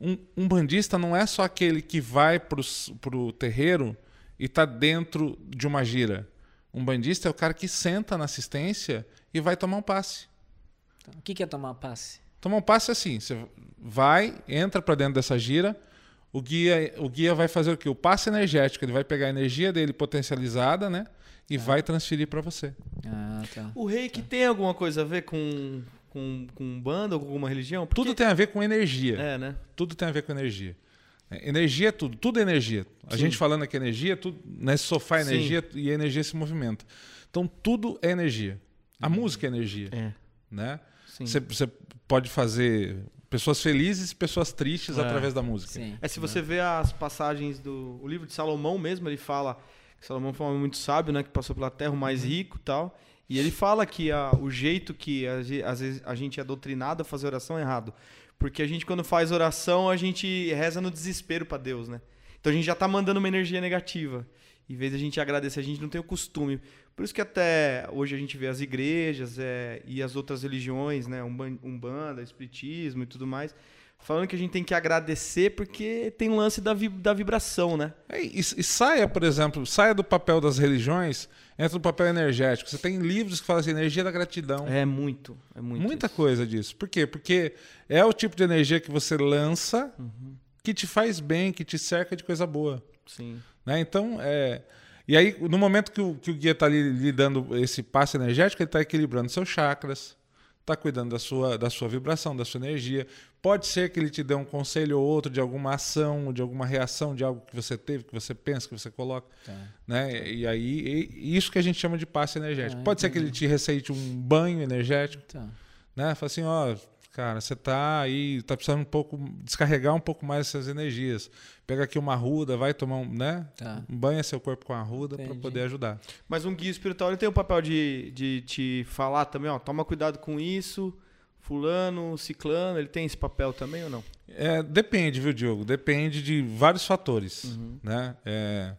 Um, um bandista não é só aquele que vai para o terreiro e está dentro de uma gira. Um bandista é o cara que senta na assistência e vai tomar um passe. Tá. O que que é tomar passe? Tomar um passe é assim: você vai, entra para dentro dessa gira, o guia, o guia vai fazer o quê? O passe energético. Ele vai pegar a energia dele potencializada, né? E vai transferir para você. Ah, tá. O reiki tem alguma coisa a ver com, com, com banda ou com alguma religião? Porque- Tudo tem a ver com energia. É, né? Tudo tem a ver com energia. É, Energia é tudo, tudo é energia. A Sim. gente falando aqui energia, tudo, nesse sofá é Sim. energia e a energia se movimenta. Então tudo é energia. A música é energia, É. né? Sim. Você, você pode fazer pessoas felizes e pessoas tristes É. através da música. Sim. É se você vê as passagens do o livro de Salomão mesmo, ele fala que Salomão foi um homem muito sábio, né, que passou pela terra, o mais rico, e tal. E ele fala que a- o jeito que a às vezes a gente é doutrinado a fazer oração é errado, porque a gente quando faz oração, a gente reza no desespero para Deus, né? Então a gente já tá mandando uma energia negativa. Em vez de a gente agradecer, a gente não tem o costume. Por isso que até hoje a gente vê as igrejas é, e as outras religiões, né, Umban- Umbanda, Espiritismo e tudo mais, falando que a gente tem que agradecer porque tem um lance da, vi- da vibração, né? É, E, e saia, por exemplo, saia do papel das religiões, entra no papel energético. Você tem livros que falam assim, energia da gratidão. É muito, é muito. Muita isso. coisa disso. Por quê? Porque é o tipo de energia que você lança que te faz bem, que te cerca de coisa boa. Sim. Né? Então, é. E aí, no momento que o, que o guia está lhe dando esse passe energético, ele está equilibrando seus chakras, está cuidando da sua, da sua vibração, da sua energia. Pode ser que ele te dê um conselho ou outro de alguma ação, de alguma reação de algo que você teve, que você pensa, que você coloca. Tá. Né? E aí, e- isso que a gente chama de passe energético. Ah, Pode ser que ele te receite um banho energético Tá. né? Fala assim, ó, cara, você tá aí, tá precisando um pouco descarregar um pouco mais essas energias. Pega aqui uma arruda, vai tomar um, né? Tá. Banha seu corpo com a arruda para poder ajudar. Mas um guia espiritual ele tem o papel de, de te falar também, ó, toma cuidado com isso, fulano, ciclano, ele tem esse papel também ou não? É, depende, viu, Diogo? Depende de vários fatores, Uhum. né? É,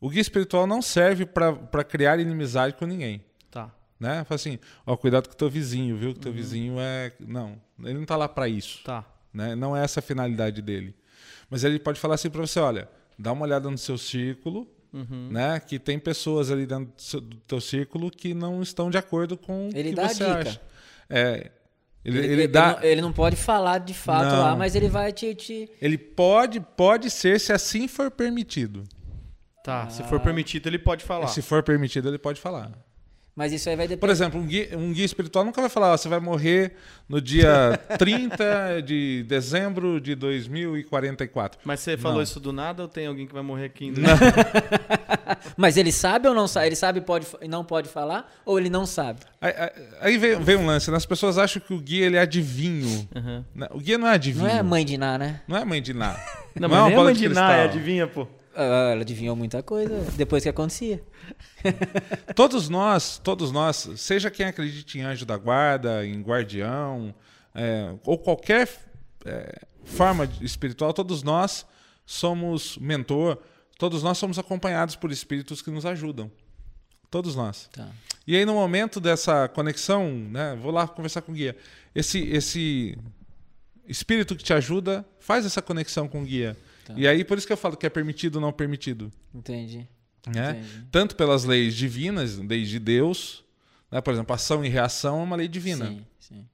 o guia espiritual não serve para criar inimizade com ninguém. Né? Fala assim, ó, cuidado com o teu vizinho, viu? Que Uhum. teu vizinho é. Não, ele não tá lá para isso. Tá. né? Não é essa a finalidade dele. Mas ele pode falar assim para você, olha, dá uma olhada no seu círculo, Uhum. né? Que tem pessoas ali dentro do seu- do teu círculo que não estão de acordo com o Ele que dá a você dica. acha. É, ele, Ele, ele ele dá, não, ele não pode falar de fato Não. lá, mas ele vai te. te... ele pode, pode ser se assim for permitido. Tá. Se for permitido, ele pode falar. Se for permitido, ele pode falar. Mas isso aí vai Por depender. exemplo, um guia, um guia espiritual nunca vai falar, ó, você vai morrer no dia 30 de dezembro de 2044. Mas você falou Não. isso do nada ou tem alguém que vai morrer aqui ainda? Mas ele sabe ou não sabe? Ele sabe e pode, e não pode falar? Ou ele não sabe? Aí, aí- vem, vem um lance, né? as pessoas acham que o guia ele é adivinho. Uhum. O guia não é adivinho. Não é a mãe de Ná, né? Não é mãe de nada. Não, é mas uma nem a bola mãe de. Ná, adivinha, pô. Ah, Ela adivinhou muita coisa depois que acontecia. Todos nós, todos nós, seja quem acredite em anjo da guarda, em guardião, é, ou qualquer é, forma espiritual, todos nós somos mentor, todos nós somos acompanhados por espíritos que nos ajudam. Todos nós. Tá. E aí, no momento dessa conexão, né, vou lá conversar com o guia. Esse, esse espírito que te ajuda faz essa conexão com o guia. Tá. E aí, por isso que eu falo que é permitido ou não permitido. Entendi. Né? Entendi. Tanto pelas leis divinas, leis de Deus, Né? Por exemplo, ação e reação é uma lei divina. Sim, sim.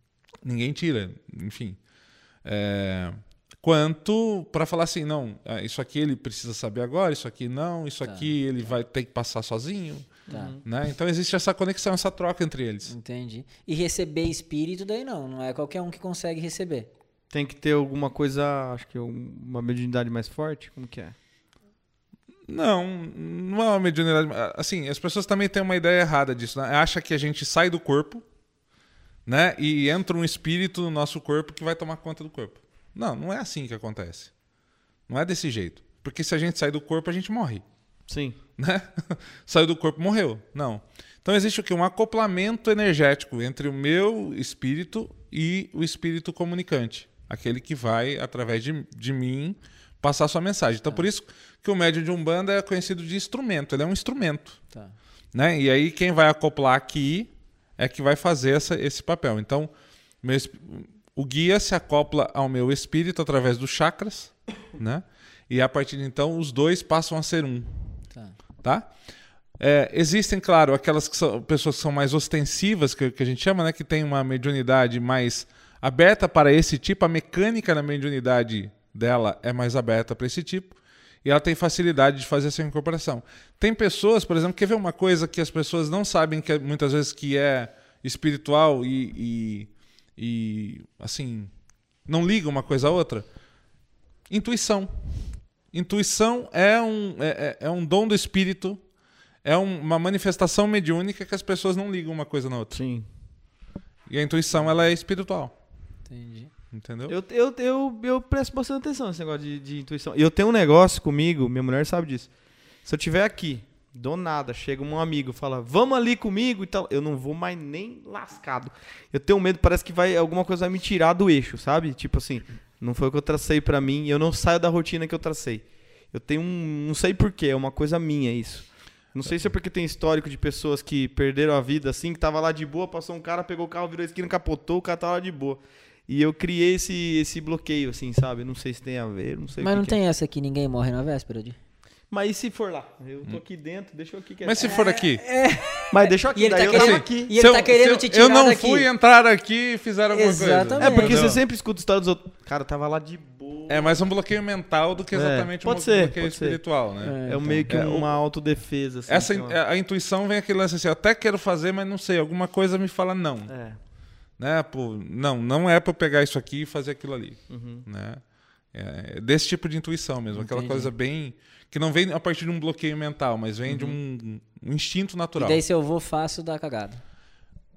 Ninguém tira, enfim. É, Quanto para falar assim, não, é, isso aqui ele precisa saber agora, isso aqui não, isso Tá, aqui ele vai ter que passar sozinho. Tá. Né? Então existe essa conexão, essa troca entre eles. Entendi. E receber espírito daí não, não é qualquer um que consegue receber. Tem que ter alguma coisa, acho que um- uma mediunidade mais forte? Como que é? Não, não é uma mediunidade. Assim, as pessoas também têm uma ideia errada disso. Né? Acha que a gente sai do corpo, né? E entra um espírito no nosso corpo que vai tomar conta do corpo. Não, não é assim que acontece. Não é desse jeito. Porque se a gente sai do corpo, a gente morre. Sim. né? Saiu do corpo, morreu. Não. Então existe o que? Um acoplamento energético entre o meu espírito e o espírito comunicante. Aquele que vai, através de, de mim, passar sua mensagem. Então por isso que o médium de Umbanda é conhecido de instrumento. Ele é um instrumento. Tá. Né? E aí quem vai acoplar aqui é que vai fazer essa, esse papel. Então, meu o guia se acopla ao meu espírito através dos chakras, né? E a partir de então os dois passam a ser um Tá. tá? É, existem, claro, aquelas que são, pessoas que são mais ostensivas, que, que a gente chama, né? Que tem uma mediunidade mais aberta para esse tipo. A mecânica da mediunidade dela é mais aberta para esse tipo. E ela tem facilidade de fazer essa incorporação. Tem pessoas, por exemplo, quer ver uma coisa que as pessoas não sabem que é- muitas vezes que é espiritual e, e, e, assim, não liga uma coisa à outra? Intuição. Intuição é um, é, é- é um dom do espírito, é um- uma manifestação mediúnica que as pessoas não ligam uma coisa na outra. Sim. E a intuição ela é espiritual, Entendi. entendeu? Eu, eu, eu, eu presto bastante atenção nesse negócio de, de intuição. E eu tenho um negócio comigo, minha mulher sabe disso. Se eu tiver aqui, do nada, chega um amigo, fala, vamos ali comigo e tal, eu não vou mais nem lascado. Eu tenho medo, parece que vai alguma coisa vai me tirar do eixo, sabe? Tipo assim, não foi o que eu tracei pra mim, eu não saio da rotina que eu tracei. Eu tenho um, não sei porquê, é uma coisa minha isso. Não sei se é porque tem histórico de pessoas que perderam a vida assim, que tava lá de boa, passou um cara, pegou o carro, virou a esquina, capotou, o cara tava lá de boa. E eu criei esse, esse bloqueio, assim, sabe? Não sei se tem a ver, não sei o Mas que não que é. tem essa que ninguém morre na véspera de. Mas e se for lá? Eu tô aqui dentro, deixa eu aqui quieto. Mas se for aqui, Mas deixa eu aqui, E ele daí tá eu querendo- tava Assim, aqui. E ele se eu- tá querendo te tirar Eu não daqui. fui entrar aqui e fizeram alguma Exatamente. coisa. É, porque entendeu? você sempre escuta história dos outros. Cara, eu tava lá de boa. É mais um bloqueio mental do que É, exatamente pode um ser, bloqueio pode ser. espiritual, né? É, um meio que É, uma autodefesa, assim. Essa, sei lá. a, a intuição vem aquele lance assim, eu até quero fazer, mas não sei, alguma coisa me fala não. É. né? Pô, não, não é para eu pegar isso aqui e fazer aquilo ali, Uhum. né? É desse tipo de intuição mesmo, aquela Entendi. coisa bem que não vem a partir de um bloqueio mental, mas vem de um, um instinto E natural. daí se eu vou, faço da cagada.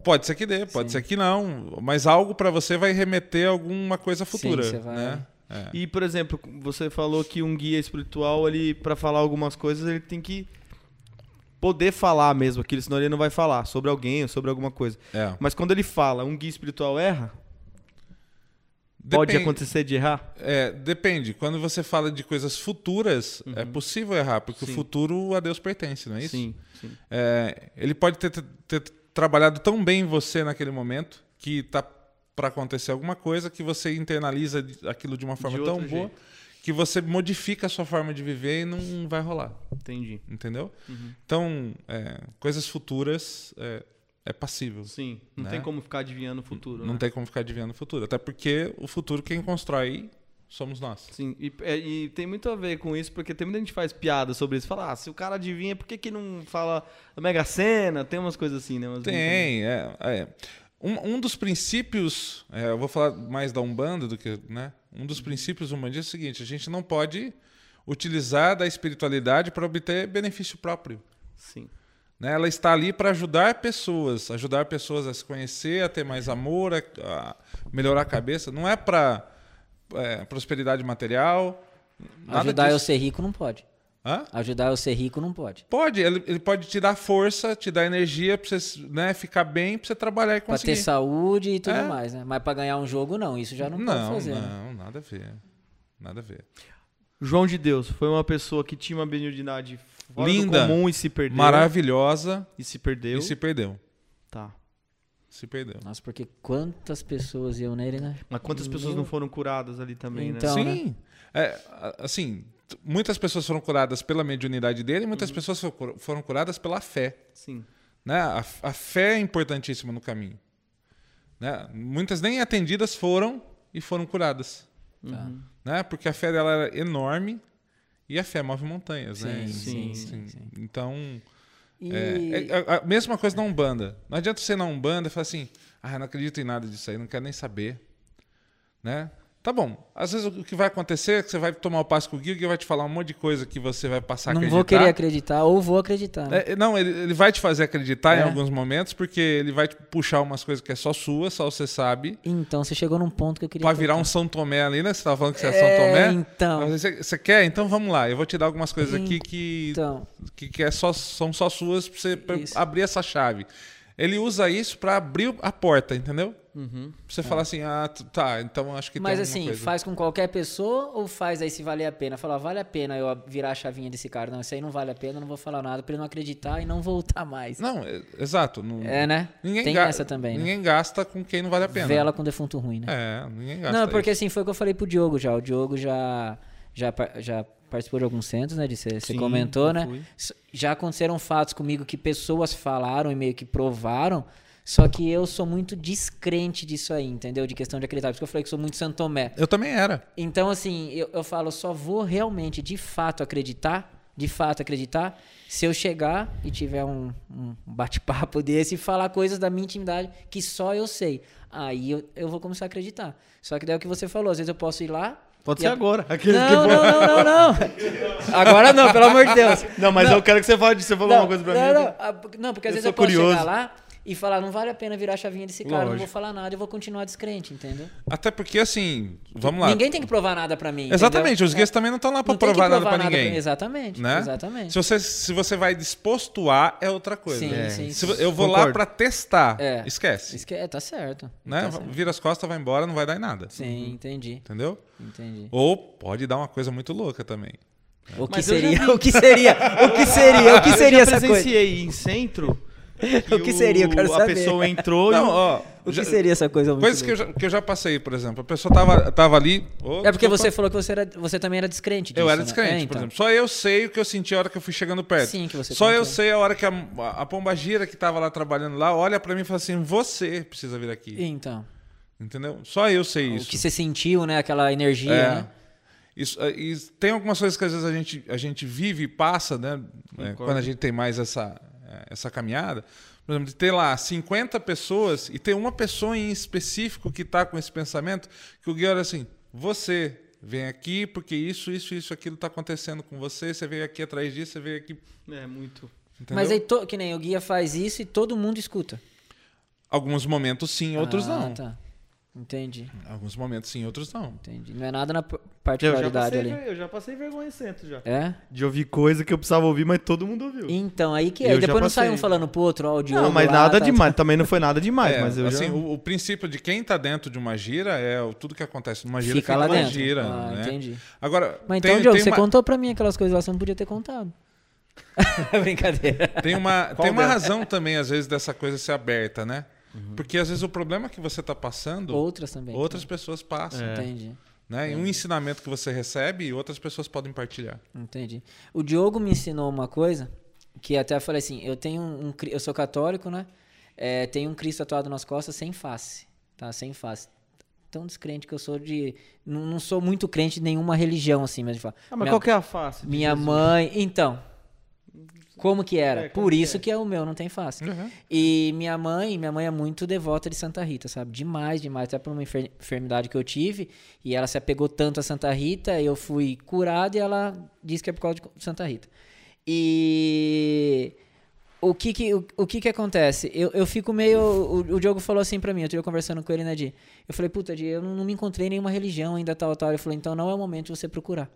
Pode ser que dê, pode Sim. ser que não, mas algo para você vai remeter a alguma coisa futura, você vai- né? É. E, por exemplo, você falou que um guia espiritual, ele, pra falar algumas coisas, ele tem que poder falar mesmo aquilo, senão ele não vai falar sobre alguém ou sobre alguma coisa. É. Mas quando ele fala, um guia espiritual erra? Pode Depende- acontecer de errar? É, depende. Quando você fala de coisas futuras, é possível errar, porque Uhum. Sim. o futuro a Deus pertence, não é isso? Sim, sim. É, ele pode ter, ter- trabalhado tão bem em você naquele momento que tá para acontecer alguma coisa que você internaliza aquilo de uma forma De tão boa jeito. Que você modifica a sua forma de viver e não vai rolar, Entendi. entendeu? Uhum. Então, é, coisas futuras é, é passível. Sim. Não Né? tem como ficar adivinhando o futuro. Não né? tem como ficar adivinhando o futuro, até porque o futuro quem constrói somos nós. Sim, e, é, e tem muito a ver com isso, porque tem muita gente que faz piada sobre isso. Fala, ah, se o cara adivinha, por que, que não fala Mega Sena? Tem umas coisas assim, né? Umas Tem, é. é. Um, um dos princípios, é, eu vou falar mais da Umbanda do que, né? Um dos princípios umbandistas é o seguinte: a gente não pode utilizar da espiritualidade para obter benefício próprio. Sim. Né? Ela está ali para ajudar pessoas, ajudar pessoas a se conhecer, a ter mais amor, a, a melhorar a cabeça. Não é para prosperidade material. Ajudar eu disso. ser rico não pode. Hã? Ajudar eu ser rico não pode. Pode, ele, ele pode te dar força, te dar energia para você né, ficar bem, para você trabalhar e Pra conseguir. ter saúde e tudo É. mais, né? Mas pra ganhar um jogo, não. Isso já não, pode não, fazer. né? não, nada a ver. Nada a ver. João de Deus foi uma pessoa que tinha uma mediunidade fora Linda, do comum e se perdeu. Maravilhosa E se perdeu. e se perdeu. Tá. Se perdeu. Nossa, porque quantas pessoas iam nele, né? Mas quantas pessoas Meu. não foram curadas ali também, Então, né? né? Sim. É, assim, muitas pessoas foram curadas pela mediunidade dele e muitas Uhum. pessoas fo- foram curadas pela fé. Sim. Né? A, a fé é importantíssima no caminho. Né? Muitas nem atendidas foram e foram curadas. Tá. Né? Porque a fé dela era enorme e a fé move montanhas. né? Sim, sim, sim, sim. Então, E é, é a, a mesma coisa na Umbanda. Não adianta você ir na Umbanda e falar assim, ah, não acredito em nada disso aí, não quero nem saber. Né? Tá bom. Às vezes o que vai acontecer é que você vai tomar o passo com o Gui, o Gui vai te falar um monte de coisa que você vai passar a não acreditar. vou querer acreditar ou vou acreditar. né? É, não, ele, ele vai te fazer acreditar em É. alguns momentos, porque ele vai te puxar umas coisas que é só sua, só você sabe. Então, você chegou num ponto que eu queria. Pra virar um. São Tomé ali, né? Você tava falando que você é, É, São Tomé. então. Você, você quer? Então vamos lá. Eu vou te dar algumas coisas aqui que, Então, que, que é só, são só suas pra você pra abrir essa chave. Ele usa isso pra abrir a porta, entendeu? Uhum. Você falar assim, ah, tá, então acho que É. mas assim, coisa. faz com qualquer pessoa ou faz aí se valer a pena? Falar, vale a pena eu virar a chavinha desse cara? Não, isso aí não vale a pena, eu não vou falar nada pra ele não acreditar e não voltar mais. Não, é- exato. Não, É, né? ninguém Tem essa também, né? Ninguém gasta com quem não vale a pena. Vela com defunto ruim, né? É, ninguém gasta. Não, porque isso. assim, foi o que eu falei pro Diogo já. O Diogo já, já, já participou de alguns centros, né? Você comentou, né? fui. Já aconteceram fatos comigo que pessoas falaram e meio que provaram. Só que eu sou muito descrente disso aí, entendeu? De questão de acreditar. Por isso que eu falei que sou muito Santo Tomé. Eu também era. Então, assim, eu, eu falo, só vou realmente, de fato, acreditar, de fato acreditar, se eu chegar e tiver um, um bate-papo desse e falar coisas da minha intimidade que só eu sei. Aí eu, eu vou começar a acreditar. Só que daí é o que você falou, às vezes eu posso ir lá. Pode ser a- agora. Aquele que- Não, não, não, não, não. Agora não, pelo amor de Deus. Não, mas eu quero que você fale. Você falou uma coisa pra não, mim. Não, porque- não, porque às Eu vezes eu posso curioso. chegar lá e falar, não vale a pena virar a chavinha desse cara, não vou Lógico. falar nada, eu vou continuar descrente, entendeu? Até porque, assim, vamos lá. Ninguém tem que provar nada pra mim. Exatamente, entendeu? os guias também não estão lá pra Não tem que provar nada pra mim. ninguém. Exatamente, né? exatamente. Se você, se você vai disposto a, é outra coisa. Sim, É. sim, Se sim. eu vou lá Concordo. pra testar, É. esquece. Isso que é, tá certo. Né? Tá certo. Vira as costas, vai embora, não vai dar em nada. Sim, entendi, Entendeu? entendi. Ou pode dar uma coisa muito louca também. O que Mas eu já seria? O que seria? O que seria? O que seria eu essa coisa? presenciei em centro. O que seria? Eu quero A saber. pessoa entrou e. Não, ó. O que já- seria essa coisa? Coisas que eu, já, que eu já passei, por exemplo. A pessoa tava, tava ali. ô, É porque desculpa. você falou que você, era, você também era descrente disso, Eu era né? descrente, É, por então. exemplo. Só eu sei o que eu senti a hora que eu fui chegando perto. Sim, que você Só eu contou. sei a hora que a, a pomba gira que tava lá trabalhando lá olha pra mim e fala assim: você precisa vir aqui. Então, Entendeu? Só eu sei o isso. que você sentiu, né? Aquela energia, É. né? Isso, é, e tem algumas coisas que às vezes a gente, a gente vive e passa, né? É, quando a gente tem mais essa, é, essa caminhada. Por exemplo, de ter lá 50 pessoas e ter uma pessoa em específico que está com esse pensamento, que o guia olha assim, você vem aqui porque isso, isso, isso, aquilo está acontecendo com você, você veio aqui atrás disso, você veio aqui. É, muito. Entendeu? Mas aí, to- que nem o guia faz isso e todo mundo escuta. Alguns momentos sim, outros Ah, não. Tá. Entendi, Alguns momentos sim, outros não. entendi. Não é nada na p- Eu já, particularidade passei, ali. eu já passei vergonha em centro já. É? De ouvir coisa que eu precisava ouvir, mas todo mundo ouviu. Então, aí que Eu é. já Depois não passei. sai um falando pro outro, ó, o Diogo não, mas lá, nada tá- demais. Também não foi nada demais, É, mas eu assim, já... o, o princípio de quem está dentro de uma gira é tudo que acontece numa gira Fica lá numa dentro. gira. Ah, né? entendi. Agora, Mas então, tem, Diogo, tem você uma, contou pra mim aquelas coisas lá, você não podia ter contado. Brincadeira. tem uma, Qual tem uma razão também, às vezes, dessa coisa ser aberta, né? Uhum. Porque às vezes o problema que você está passando, Outras também. outras pessoas passam. É. Entendi. Né? E um ensinamento que você recebe, outras pessoas podem partilhar. Entendi. O Diogo me ensinou uma coisa que até eu falei assim, eu tenho um, cri- eu sou católico, né? É, tenho um Cristo atuado nas costas sem face, tá? Sem face. Tão descrente que eu sou de, não, não sou muito crente de nenhuma religião assim, mas de falar. Ah, mas minha, qual que é a face? minha Jesus? mãe, então. Como que era? É, como Por que isso é? que é o meu, não tem face. Uhum. E minha mãe, minha mãe é muito devota de Santa Rita, sabe? Demais, demais. Até por uma enfer- enfermidade que eu tive. E ela se apegou tanto a Santa Rita, eu fui curado e ela disse que é por causa de Santa Rita. E o que que, o, o que que acontece? Eu, eu fico meio... O, o Diogo falou assim pra mim, eu tive conversando com ele, né, Di? Eu falei, puta, Di, eu não, não me encontrei em nenhuma religião ainda, tal, tal. Ele falou, então não é o momento de você procurar.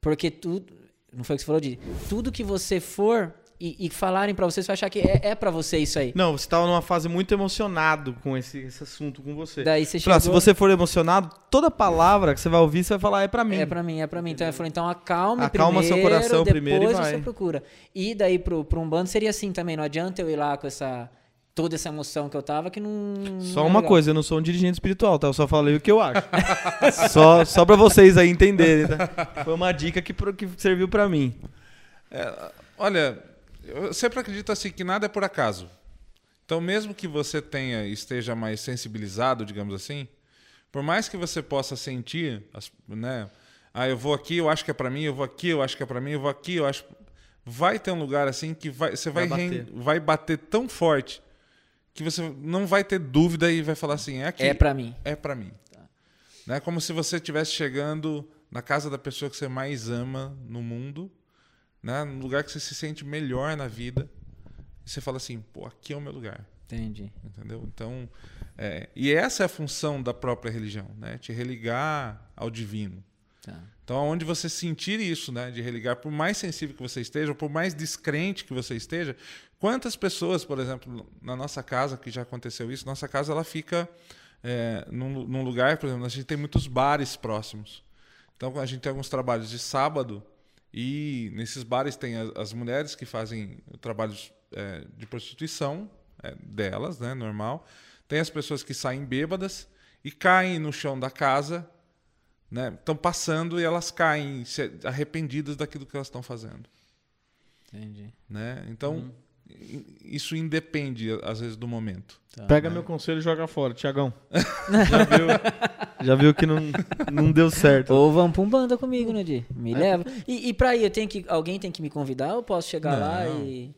Porque tudo... Não foi o que você falou, Di? Tudo que você for e, e falarem pra você, você vai achar que é, é pra você isso aí. Não, você tava numa fase muito emocionado com esse, esse assunto com você. Daí você chegou... se você for emocionado, toda palavra que você vai ouvir, você vai falar, é pra mim. É pra mim, é pra mim. Então eu falei, então acalme Acalma primeiro, seu coração depois primeiro e você vai. procura. E daí pro, pro um bando seria assim também, não adianta eu ir lá com essa toda essa emoção que eu tava que não Só não é uma legal. coisa, eu não sou um dirigente espiritual, tá? Eu só falei o que eu acho. só, só pra vocês aí entenderem, tá? Foi uma dica que, que serviu pra mim. Olha, eu sempre acredito assim que nada é por acaso. Então, mesmo que você tenha esteja mais sensibilizado, digamos assim, por mais que você possa sentir, né? Ah, eu vou aqui, eu acho que é para mim, eu vou aqui, eu acho que é para mim, eu vou aqui, eu acho vai ter um lugar assim que vai, você vai, Vai bater. vai bater tão forte que você não vai ter dúvida e vai falar assim, é aqui. É pra mim. É para mim. Né? Como se você estivesse chegando na casa da pessoa que você mais ama no mundo, né? no lugar que você se sente melhor na vida. E você fala assim, pô, aqui é o meu lugar. Entendi. Entendeu? Então, é, e essa é a função da própria religião, né? Te religar ao divino. Tá. Então, onde você sentir isso, né, de religar, por mais sensível que você esteja, ou por mais descrente que você esteja, quantas pessoas, por exemplo, na nossa casa, que já aconteceu isso, nossa casa ela fica é, num, num lugar, por exemplo, a gente tem muitos bares próximos. Então, a gente tem alguns trabalhos de sábado e nesses bares tem as, as mulheres que fazem trabalhos é, de prostituição é, delas, né, normal. Tem as pessoas que saem bêbadas e caem no chão da casa estão passando e elas caem arrependidas daquilo que elas estão fazendo. Entendi. Né? Então, i- isso independe, às vezes, do momento. Tá. Pega meu conselho e joga fora, Tiagão. Já viu, já viu que não, não deu certo. Ou vamos pra um banda comigo, né, Di? Me leva. E, e pra ir, eu tenho que, alguém tem que me convidar ou eu posso chegar lá Não. e.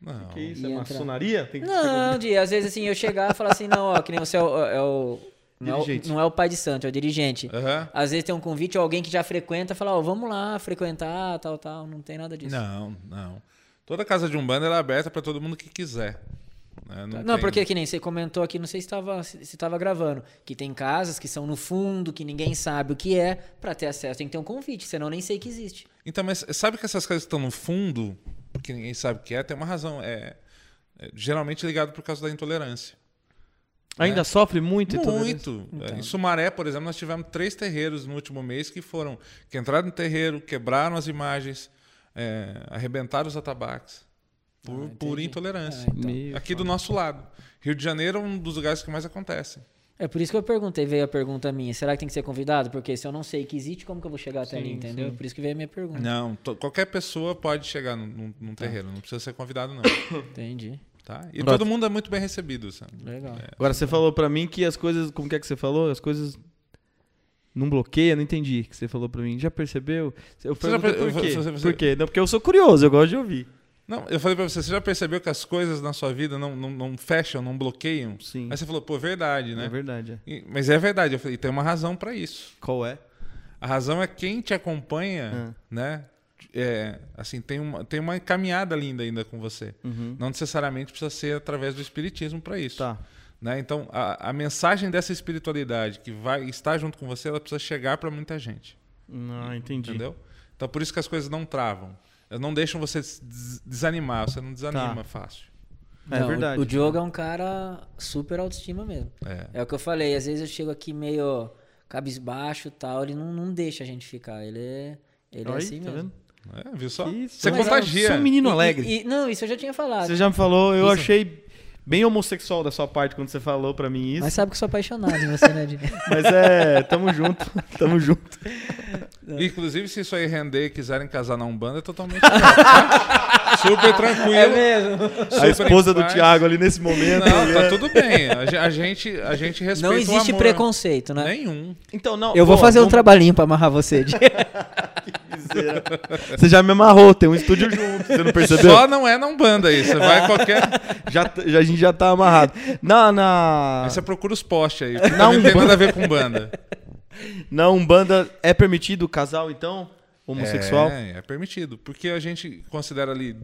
Não. Que isso, E é entra- maçonaria? Tem que Não, Di, às vezes assim, eu chegar e falar assim, não, ó, que nem você é o. é o- não, é não é o pai de santo, é o dirigente. Aham. Às vezes tem um convite ou alguém que já frequenta fala, ó, vamos lá frequentar, tal, tal. Não tem nada disso. Não, não. Toda casa de umbanda ela é aberta para todo mundo que quiser. né? Não, tem- porque que nem você comentou aqui, não sei se estava se estava gravando, que tem casas que são no fundo, que ninguém sabe o que é, pra ter acesso tem que ter um convite, senão nem sei que existe. Então, mas sabe que essas casas que estão no fundo, porque ninguém sabe o que é, tem uma razão. É, é geralmente ligado por causa da intolerância. Ainda sofre muito? Muito. Então. Em Sumaré, por exemplo, nós tivemos três terreiros no último mês que foram que entraram no terreiro, quebraram as imagens, é, arrebentaram os atabaques por, Ah, por intolerância. Ah, então. Aqui do nosso lado. Rio de Janeiro é um dos lugares que mais acontece. É por isso que eu perguntei, veio a pergunta minha, será que tem que ser convidado? Porque se eu não sei que existe, como que eu vou chegar até ali, Sim, entendeu? sim. Por isso que veio a minha pergunta. Não, qualquer pessoa pode chegar num, num- Tá. terreiro, não precisa ser convidado não, Entendi. tá? E Agora- todo mundo é muito bem recebido, sabe? Legal. Agora você falou pra mim que as coisas, como que é que você falou? As coisas não bloqueia, não entendi o que você falou pra mim. Já percebeu? Eu perguntei per- por quê? você- você- Por quê? Não, porque eu sou curioso, eu gosto de ouvir. Não, eu falei pra você, você já percebeu que as coisas na sua vida não, não, não fecham, não bloqueiam? Sim. Aí você falou, pô, verdade, né? É verdade. é. E- mas é verdade, eu falei, tem uma razão pra isso. Qual é? A razão é quem te acompanha, né? É, assim, tem uma, tem uma caminhada linda ainda com você. Uhum. Não necessariamente precisa ser através do espiritismo para isso. Tá. Né? Então, a, a mensagem dessa espiritualidade que vai estar junto com você, ela precisa chegar para muita gente. Ah, entendi. Entendeu? Então, por isso que as coisas não travam. Elas não deixam você des- desanimar. Você não desanima Tá. fácil. É Não, o- verdade. O, Diogo é um cara super autoestima mesmo. É. É o que eu falei, às vezes eu chego aqui meio cabisbaixo e tal, ele não, não deixa a gente ficar. Ele é, ele é Aí, assim tá mesmo. vendo? É, viu só? Isso, você mas contagia. Eu sou um menino E- alegre. e- e- não, isso eu já tinha falado. Você já me falou, eu Isso. achei bem homossexual da sua parte quando você falou pra mim isso. Mas sabe que eu sou apaixonado em você, né, Di? Mas é, tamo junto, tamo junto. Inclusive, se isso aí render e quiserem casar na Umbanda, é totalmente? Super tranquilo. É mesmo. A esposa do. Thiago ali nesse momento. Não, tá é. tudo bem. A ge- a gente, a gente respeita Não o existe amor. preconceito, né? Nenhum. Então, não. Eu vou pô, fazer um vamos- trabalhinho pra amarrar você. Miseira. Você já me amarrou, tem um estúdio junto, você não percebeu? Só não é na Umbanda aí. Você vai qualquer. Já, já- a gente já tá amarrado. Na, na, Aí você procura os postes aí. Não, Não, não tem nada a ver com banda. na Umbanda é permitido o casal, então? Homossexual? É, é permitido. Porque a gente considera ali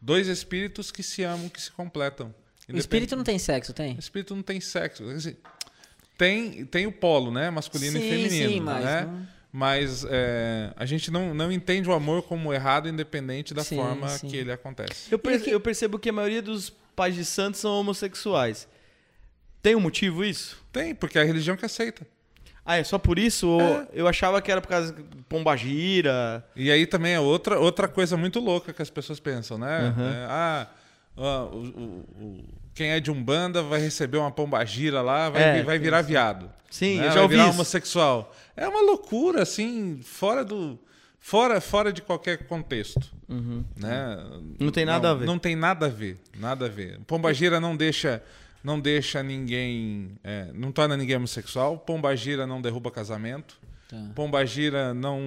dois espíritos que se amam, que se completam. O espírito não tem sexo, tem? O espírito não tem sexo. Tem, tem o polo, né? Masculino Sim, e feminino. sim, mas né? não- Mas é, a gente não, não entende o amor como errado, independente da Sim, forma sim. que ele acontece. Eu, perce- eu percebo que a maioria dos pais de santos são homossexuais. Tem um motivo isso? Tem, porque é a religião que aceita. Ah, é só por isso? É. eu achava que era por causa de pombagira. E aí também é outra, outra coisa muito louca que as pessoas pensam, né? Uhum. É, ah, o- o- o- quem é de Umbanda vai receber uma pombagira lá, vai, É, vai virar viado. Sim, né? eu já vai ouvi virar isso. homossexual. É uma loucura, assim, fora do, fora, fora de qualquer contexto. Né? Uhum. Não tem nada a ver. Não tem nada a ver. Nada a ver. Pombagira não deixa, não deixa ninguém. é, não torna ninguém homossexual. Pombagira não derruba casamento. Tá. Pombagira não,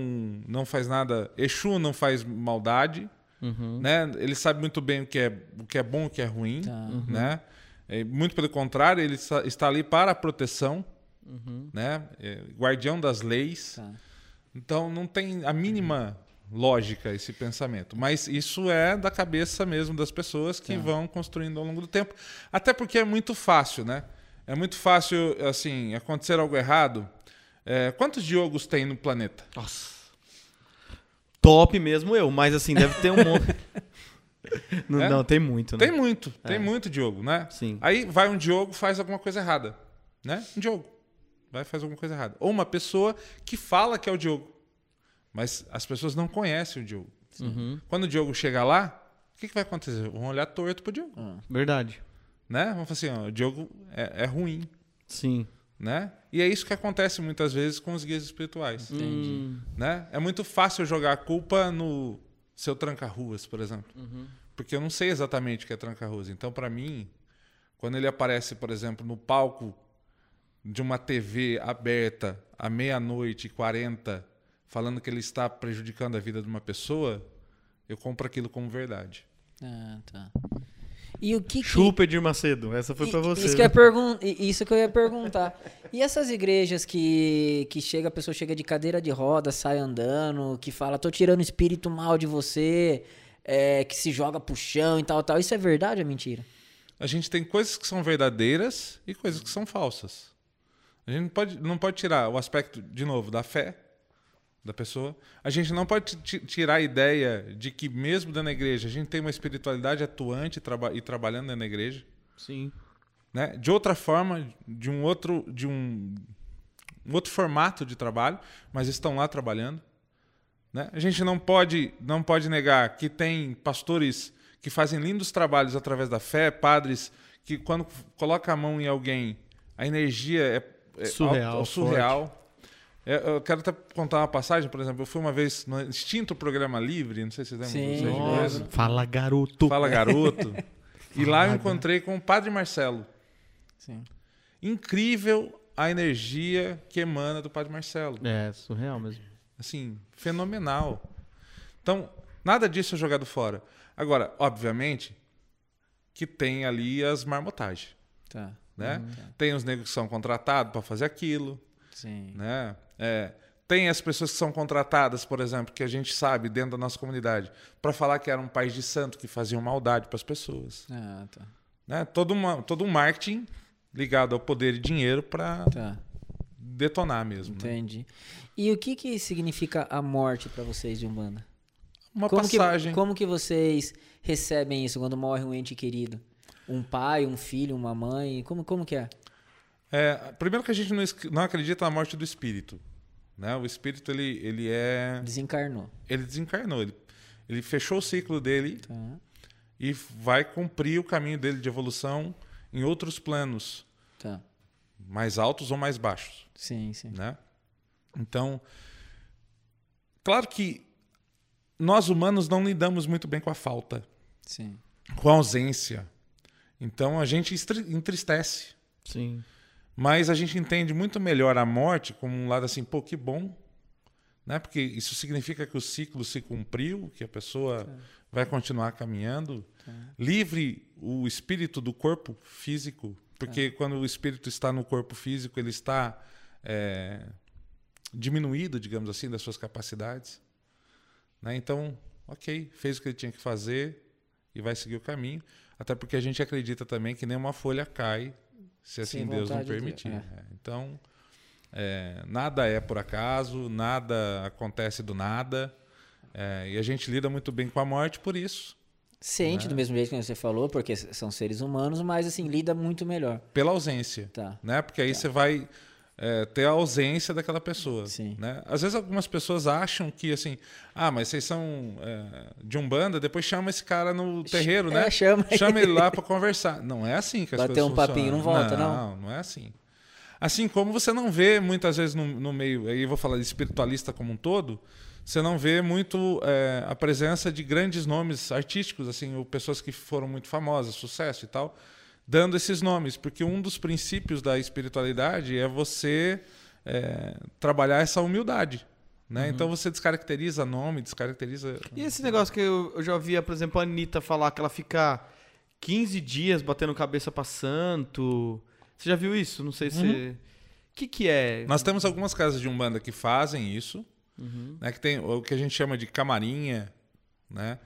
não faz nada. Exu não faz maldade. Uhum. Né? Ele sabe muito bem o que é, o que é bom e o que é ruim. Tá. Né? É, muito pelo contrário, ele está, está ali para a proteção. Uhum. Né? É, guardião das leis. Tá. Então não tem a mínima lógica esse pensamento. Mas isso é da cabeça mesmo das pessoas que Tá. vão construindo ao longo do tempo. Até porque é muito fácil, né? É muito fácil, assim, acontecer algo errado. É, quantos Diogos tem no planeta? Nossa. Top mesmo eu, mas assim, deve ter um monte. não, É? não, tem muito, né? Tem muito, tem É. muito Diogo, né? Sim. Aí vai um Diogo faz alguma coisa errada, né? Um Diogo vai fazer alguma coisa errada. Ou uma pessoa que fala que é o Diogo, mas as pessoas não conhecem o Diogo. Uhum. Quando o Diogo chegar lá, o que, que vai acontecer? Vão olhar torto pro Diogo, Ah, Verdade. né? Vão falar assim, ó, o Diogo é, é ruim, Sim. né? E é isso que acontece muitas vezes com os guias espirituais, Entendi. Hum, né? É muito fácil jogar a culpa no seu tranca-ruas, por exemplo. Porque eu não sei exatamente o que é tranca-ruas. Então, para mim, quando ele aparece, por exemplo, no palco de uma TV aberta à meia-noite e 40, falando que ele está prejudicando a vida de uma pessoa, eu compro aquilo como verdade. Ah, tá. E o que que... Chupa, Edir Macedo. Essa foi pra E- você. Isso que, eu ia pergun- isso que eu ia perguntar. E essas igrejas que, que chega, a pessoa chega de cadeira de roda, sai andando, que fala, tô tirando o espírito mal de você, é, que se joga pro chão e tal, tal. Isso é verdade ou é mentira? A gente tem coisas que são verdadeiras e coisas que são falsas. A gente não pode, não pode tirar o aspecto, de novo, da fé da pessoa. A gente não pode ti- tirar a ideia de que, mesmo dentro da igreja, a gente tem uma espiritualidade atuante e, traba- e trabalhando dentro da igreja. Sim. Né? De outra forma, de um outro, de um, um outro formato de trabalho, mas estão lá trabalhando. Né? A gente não pode, não pode negar que tem pastores que fazem lindos trabalhos através da fé, padres que quando coloca a mão em alguém, a energia é, é Surreal, alto- surreal. É, Eu quero até contar uma passagem, por exemplo, eu fui uma vez no extinto programa Livre, não sei se vocês lembram. Sim. Fala, garoto. Fala Garoto. e lá eu encontrei com o Padre Marcelo. Sim. Incrível a energia que emana do Padre Marcelo. É, surreal mesmo. Assim, fenomenal. Então, nada disso é jogado fora. Agora, obviamente, que tem ali as marmotagens, Tá. né? Tem os negros que são contratados para fazer aquilo, Sim. né? É, tem as pessoas que são contratadas, por exemplo, que a gente sabe dentro da nossa comunidade, para falar que eram pais de santo que faziam maldade para as pessoas, Ah, tá. né? Todo uma, todo um marketing ligado ao poder e dinheiro para Tá. detonar mesmo. né? Entendi. E o que que significa a morte pra vocês de Umbanda? Uma Como que, passagem. como que vocês recebem isso quando morre um ente querido? Um pai, um filho, uma mãe? Como, como que é? É, primeiro que a gente não, não acredita na morte do espírito. Né? O espírito ele, ele é. Desencarnou. Ele desencarnou. Ele, ele fechou o ciclo dele Tá. e vai cumprir o caminho dele de evolução em outros planos, Tá. mais altos ou mais baixos. Sim, sim. Né? Então, claro que nós humanos não lidamos muito bem com a falta, Sim. com a ausência. Então a gente entristece. Sim. Mas a gente entende muito melhor a morte como um lado assim, pô, que bom. Né? Porque isso significa que o ciclo se cumpriu, que a pessoa vai continuar caminhando. Livre o espírito do corpo físico. Porque quando o espírito está no corpo físico, ele está é, diminuído, digamos assim, das suas capacidades. Né? Então, ok, fez o que ele tinha que fazer e vai seguir o caminho. Até porque a gente acredita também que nenhuma folha cai se assim Sem Deus não vontade de permitir. é. Então, é, nada é por acaso, nada acontece do nada. é, e a gente lida muito bem com a morte por isso. Sente Né? do mesmo jeito que você falou, porque são seres humanos, mas assim, lida muito melhor. Pela ausência. Tá. Né? Porque aí você vai é, ter a ausência daquela pessoa. Sim. Né? Às vezes algumas pessoas acham que assim, ah, mas vocês são é, de Umbanda, depois chama esse cara no terreiro, É, né? chama Chama ele lá para conversar. Não é assim que as Bater coisas um papinho, funcionam. não volta, não? Não, não é assim. Assim como você não vê muitas vezes no, no meio, aí eu vou falar de espiritualista como um todo, você não vê muito é, a presença de grandes nomes artísticos, assim, ou pessoas que foram muito famosas, sucesso e tal, dando esses nomes, porque um dos princípios da espiritualidade é você é, trabalhar essa humildade. Né? Uhum. Então você descaracteriza nome, descaracteriza. E esse negócio que eu, eu já ouvia, por exemplo, a Anitta falar que ela fica 15 dias batendo cabeça pra santo. Você já viu isso? Não sei se. Uhum. O que, que é? Nós temos algumas casas de Umbanda que fazem isso. Uhum. Né? Que tem o que a gente chama de camarinha. Né?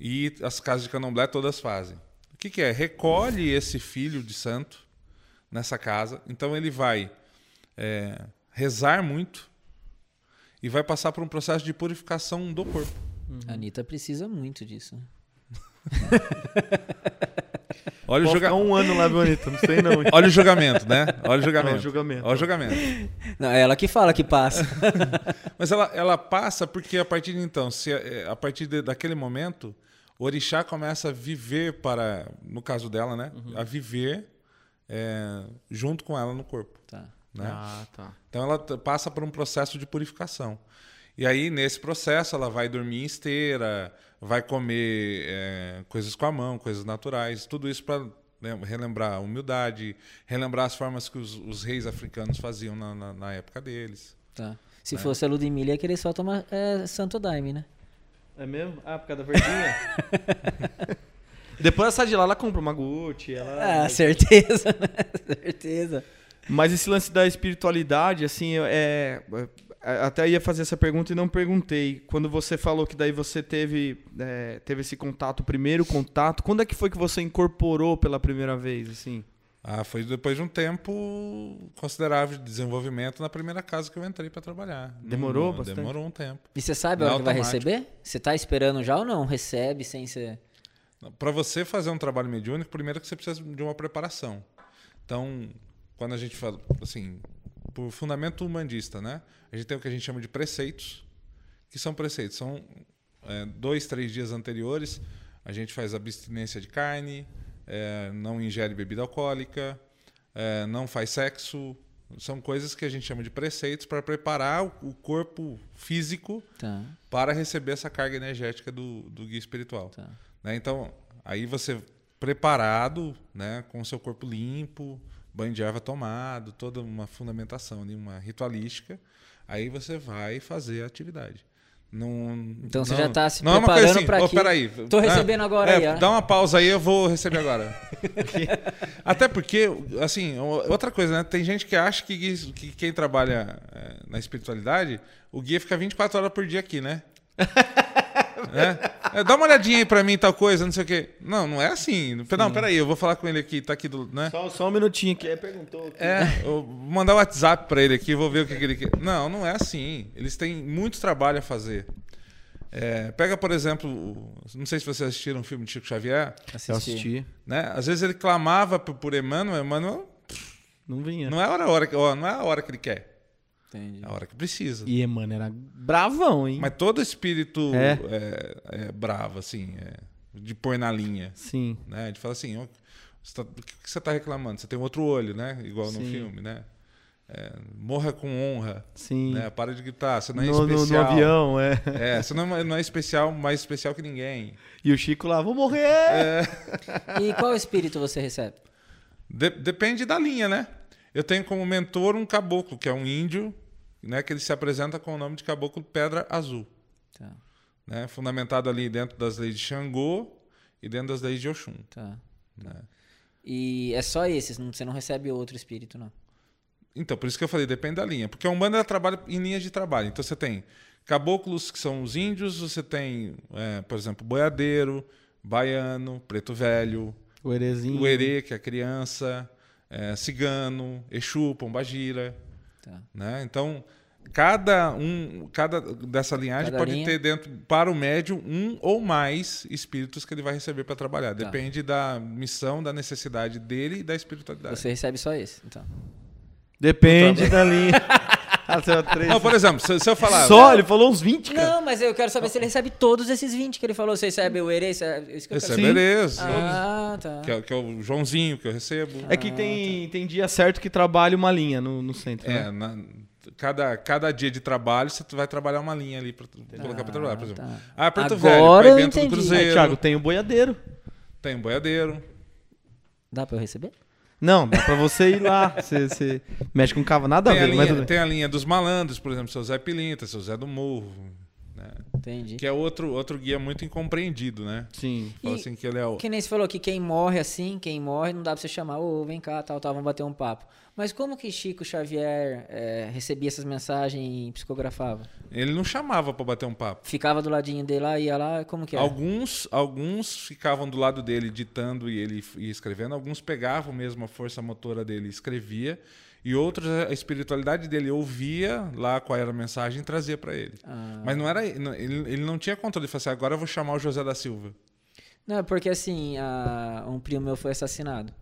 E as casas de candomblé todas fazem. O que, que é? Recolhe esse filho de santo nessa casa. Então ele vai é, rezar muito e vai passar por um processo de purificação do corpo. Uhum. A Anitta precisa muito disso. Olha o julgamento. um ano lá, Bonita, não sei não. Olha o julgamento, né? Olha o julgamento. Olha o julgamento. Olha o julgamento. Não, é ela que fala que passa. Mas ela, ela passa porque a partir de então, se é, a partir de, daquele momento, orixá começa a viver para, no caso dela, né? Uhum. A viver é, junto com ela no corpo. Tá. Né? Ah, tá. Então ela passa por um processo de purificação. E aí, nesse processo, ela vai dormir em esteira, vai comer é, coisas com a mão, coisas naturais, tudo isso para né, relembrar a humildade, relembrar as formas que os, os reis africanos faziam na, na, na, época deles. Tá. Se né? fosse a Ludmilla, ia querer só tomar é, Santo Daime, né? É mesmo? Ah, por causa da verdinha? Depois ela sai de lá, ela compra uma Gucci. Ela... Ah, certeza, né? certeza. Mas esse lance da espiritualidade, assim, é, é, até ia fazer essa pergunta e não perguntei. Quando você falou que daí você teve, é, teve esse contato, o primeiro contato, quando é que foi que você incorporou pela primeira vez, assim? Ah, foi depois de um tempo considerável de desenvolvimento na primeira casa que eu entrei para trabalhar. Demorou bastante? Demorou um tempo. E você sabe a hora que vai receber? Você está esperando já ou não? Recebe sem ser... Para você fazer um trabalho mediúnico, primeiro que você precisa de uma preparação. Então, quando a gente fala, assim, por fundamento humanista, né? A gente tem o que a gente chama de preceitos, que são preceitos. São é, dois, três dias anteriores, a gente faz abstinência de carne, é, não ingere bebida alcoólica, é, não faz sexo. São coisas que a gente chama de preceitos para preparar o corpo físico tá. para receber essa carga energética do, do guia espiritual. Tá. Né? Então, aí você preparado, né, com o seu corpo limpo, banho de erva tomado, toda uma fundamentação, uma ritualística. Aí você vai fazer a atividade. Não, então você não, já está se não preparando é assim, para oh, peraí, Tô recebendo agora é, aí. Dá uma pausa aí, eu vou receber agora. Até porque, assim, outra coisa, né? Tem gente que acha que, que quem trabalha é, na espiritualidade, o guia fica 24 horas por dia aqui, né? É? É, dá uma olhadinha aí pra mim, tal coisa, não sei o quê. Não, não é assim. Sim. Não, peraí, eu vou falar com ele aqui, tá aqui do. Né? Só, só um minutinho que ele perguntou. Aqui. É, eu vou mandar o um WhatsApp pra ele aqui, vou ver o que, que ele quer. Não, não é assim. Eles têm muito trabalho a fazer. É, pega, por exemplo, não sei se vocês assistiram um filme de Chico Xavier. Assisti. Eu assisti. Né? Às vezes ele clamava por, por Emmanuel, Emmanuel. Não vinha. Não é a hora, hora, não é a hora que ele quer. Entendi. A hora que precisa. E, mano, era bravão, hein? Mas todo espírito é, é, é bravo, assim, é, de pôr na linha. Sim. Né? De falar assim, tá, o que você está reclamando? Você tem outro olho, né? Igual Sim. no filme, né? É, morra com honra. Sim. Né? Para de gritar, você não é no, especial. No, no avião, é. É, você não, é, não é especial, mais especial que ninguém. E o Chico lá, vou morrer! É. E qual espírito você recebe? De, depende da linha, né? Eu tenho como mentor um caboclo, que é um índio, né, que ele se apresenta com o nome de Caboclo Pedra Azul. Tá. Né, fundamentado ali dentro das leis de Xangô e dentro das leis de Oxum. Tá. Né? E é só esses, você não recebe outro espírito, não? Então, por isso que eu falei, depende da linha. Porque a Umbanda trabalha em linhas de trabalho. Então você tem caboclos, que são os índios, você tem, é, por exemplo, boiadeiro, baiano, preto velho, o erezinho. o erê, que é a criança, é, cigano, exu, pombagira. Tá. Né? Então, cada um cada dessa linhagem Cada pode linha. ter dentro para o médium um ou mais espíritos que ele vai receber para trabalhar. Tá. Depende da missão, da necessidade dele e da espiritualidade. Você recebe só esse, então. Depende da linha. Não, por exemplo, se, se eu falar. Só? Ele falou uns 20, cara. Não, mas eu quero saber se ele recebe todos esses 20 que ele falou. Você recebe o Erê, isso é isso que eu Recebe beleza. Ah, tá. Que, é, que é o Joãozinho que eu recebo. É que tem, tem dia certo que trabalha uma linha no, no centro. É, né? na- cada, cada dia de trabalho você vai trabalhar uma linha ali para colocar para trabalhar, por exemplo. tá. Ah, Porto Agora Velho, dentro do entendi. Aí, Cruzeiro, Thiago, tem o boiadeiro. tem um boiadeiro. Dá pra eu receber? Não, dá pra você ir lá. Você, você mexe com cava, nada a Tem a, ver, mas tudo linha, tem a linha dos malandros, por exemplo, seu Zé Pilintra, seu Zé do Morro, né? Entendi. que é outro, outro guia muito incompreendido, né? Sim. Fala E- assim que ele é o... Que nem você falou que quem morre assim, quem morre, não dá pra você chamar, ô, vem cá, tal, tal, vamos bater um papo. Mas como que Chico Xavier é, recebia essas mensagens e psicografava? Ele não chamava para bater um papo. Ficava do ladinho dele lá, ia lá, como que é? Alguns, alguns ficavam do lado dele ditando e ele ia escrevendo, alguns pegavam mesmo a força motora dele e escrevia, e outros a espiritualidade dele ouvia lá qual era a mensagem e trazia para ele. Ah. Mas não era ele, ele não tinha controle, ele falou assim, agora eu vou chamar o José da Silva. Não, é porque assim, a- um primo meu foi assassinado.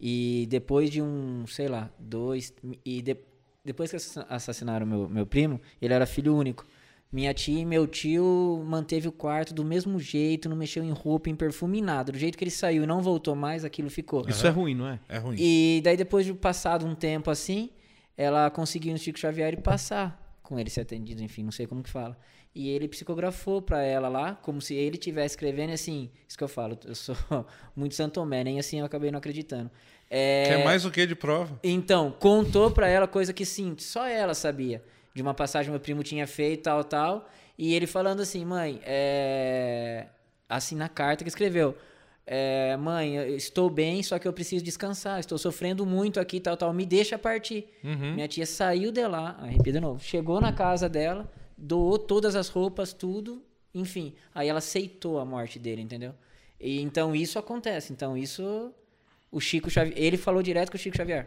E depois de um, sei lá, dois. E de- depois que assassina- assassinaram meu, meu primo, ele era filho único. Minha tia e meu tio manteve o quarto do mesmo jeito, não mexeu em roupa, em perfume, em nada. Do jeito que ele saiu e não voltou mais, aquilo ficou. Isso é ruim, não é? É ruim. E daí, depois de passado um tempo assim, ela conseguiu no Chico Xavier e passar com ele ser atendido, enfim, não sei como que fala. E ele psicografou pra ela lá, como se ele estivesse escrevendo, assim, isso que eu falo, eu sou muito santomé, nem assim eu acabei não acreditando. É, Quer mais o que de prova? Então, contou pra ela coisa que sim, só ela sabia. De uma passagem que meu primo tinha feito, tal, tal. E ele falando assim, mãe, é... assim na carta que escreveu. É, mãe, estou bem, só que eu preciso descansar. Estou sofrendo muito aqui, tal, tal. Me deixa partir. Uhum. Minha tia saiu de lá, arrepia de novo. Chegou na casa dela, doou todas as roupas, tudo. Enfim, aí ela aceitou a morte dele, entendeu? E então isso acontece. Então isso, o Chico Xavier, ele falou direto com o Chico Xavier.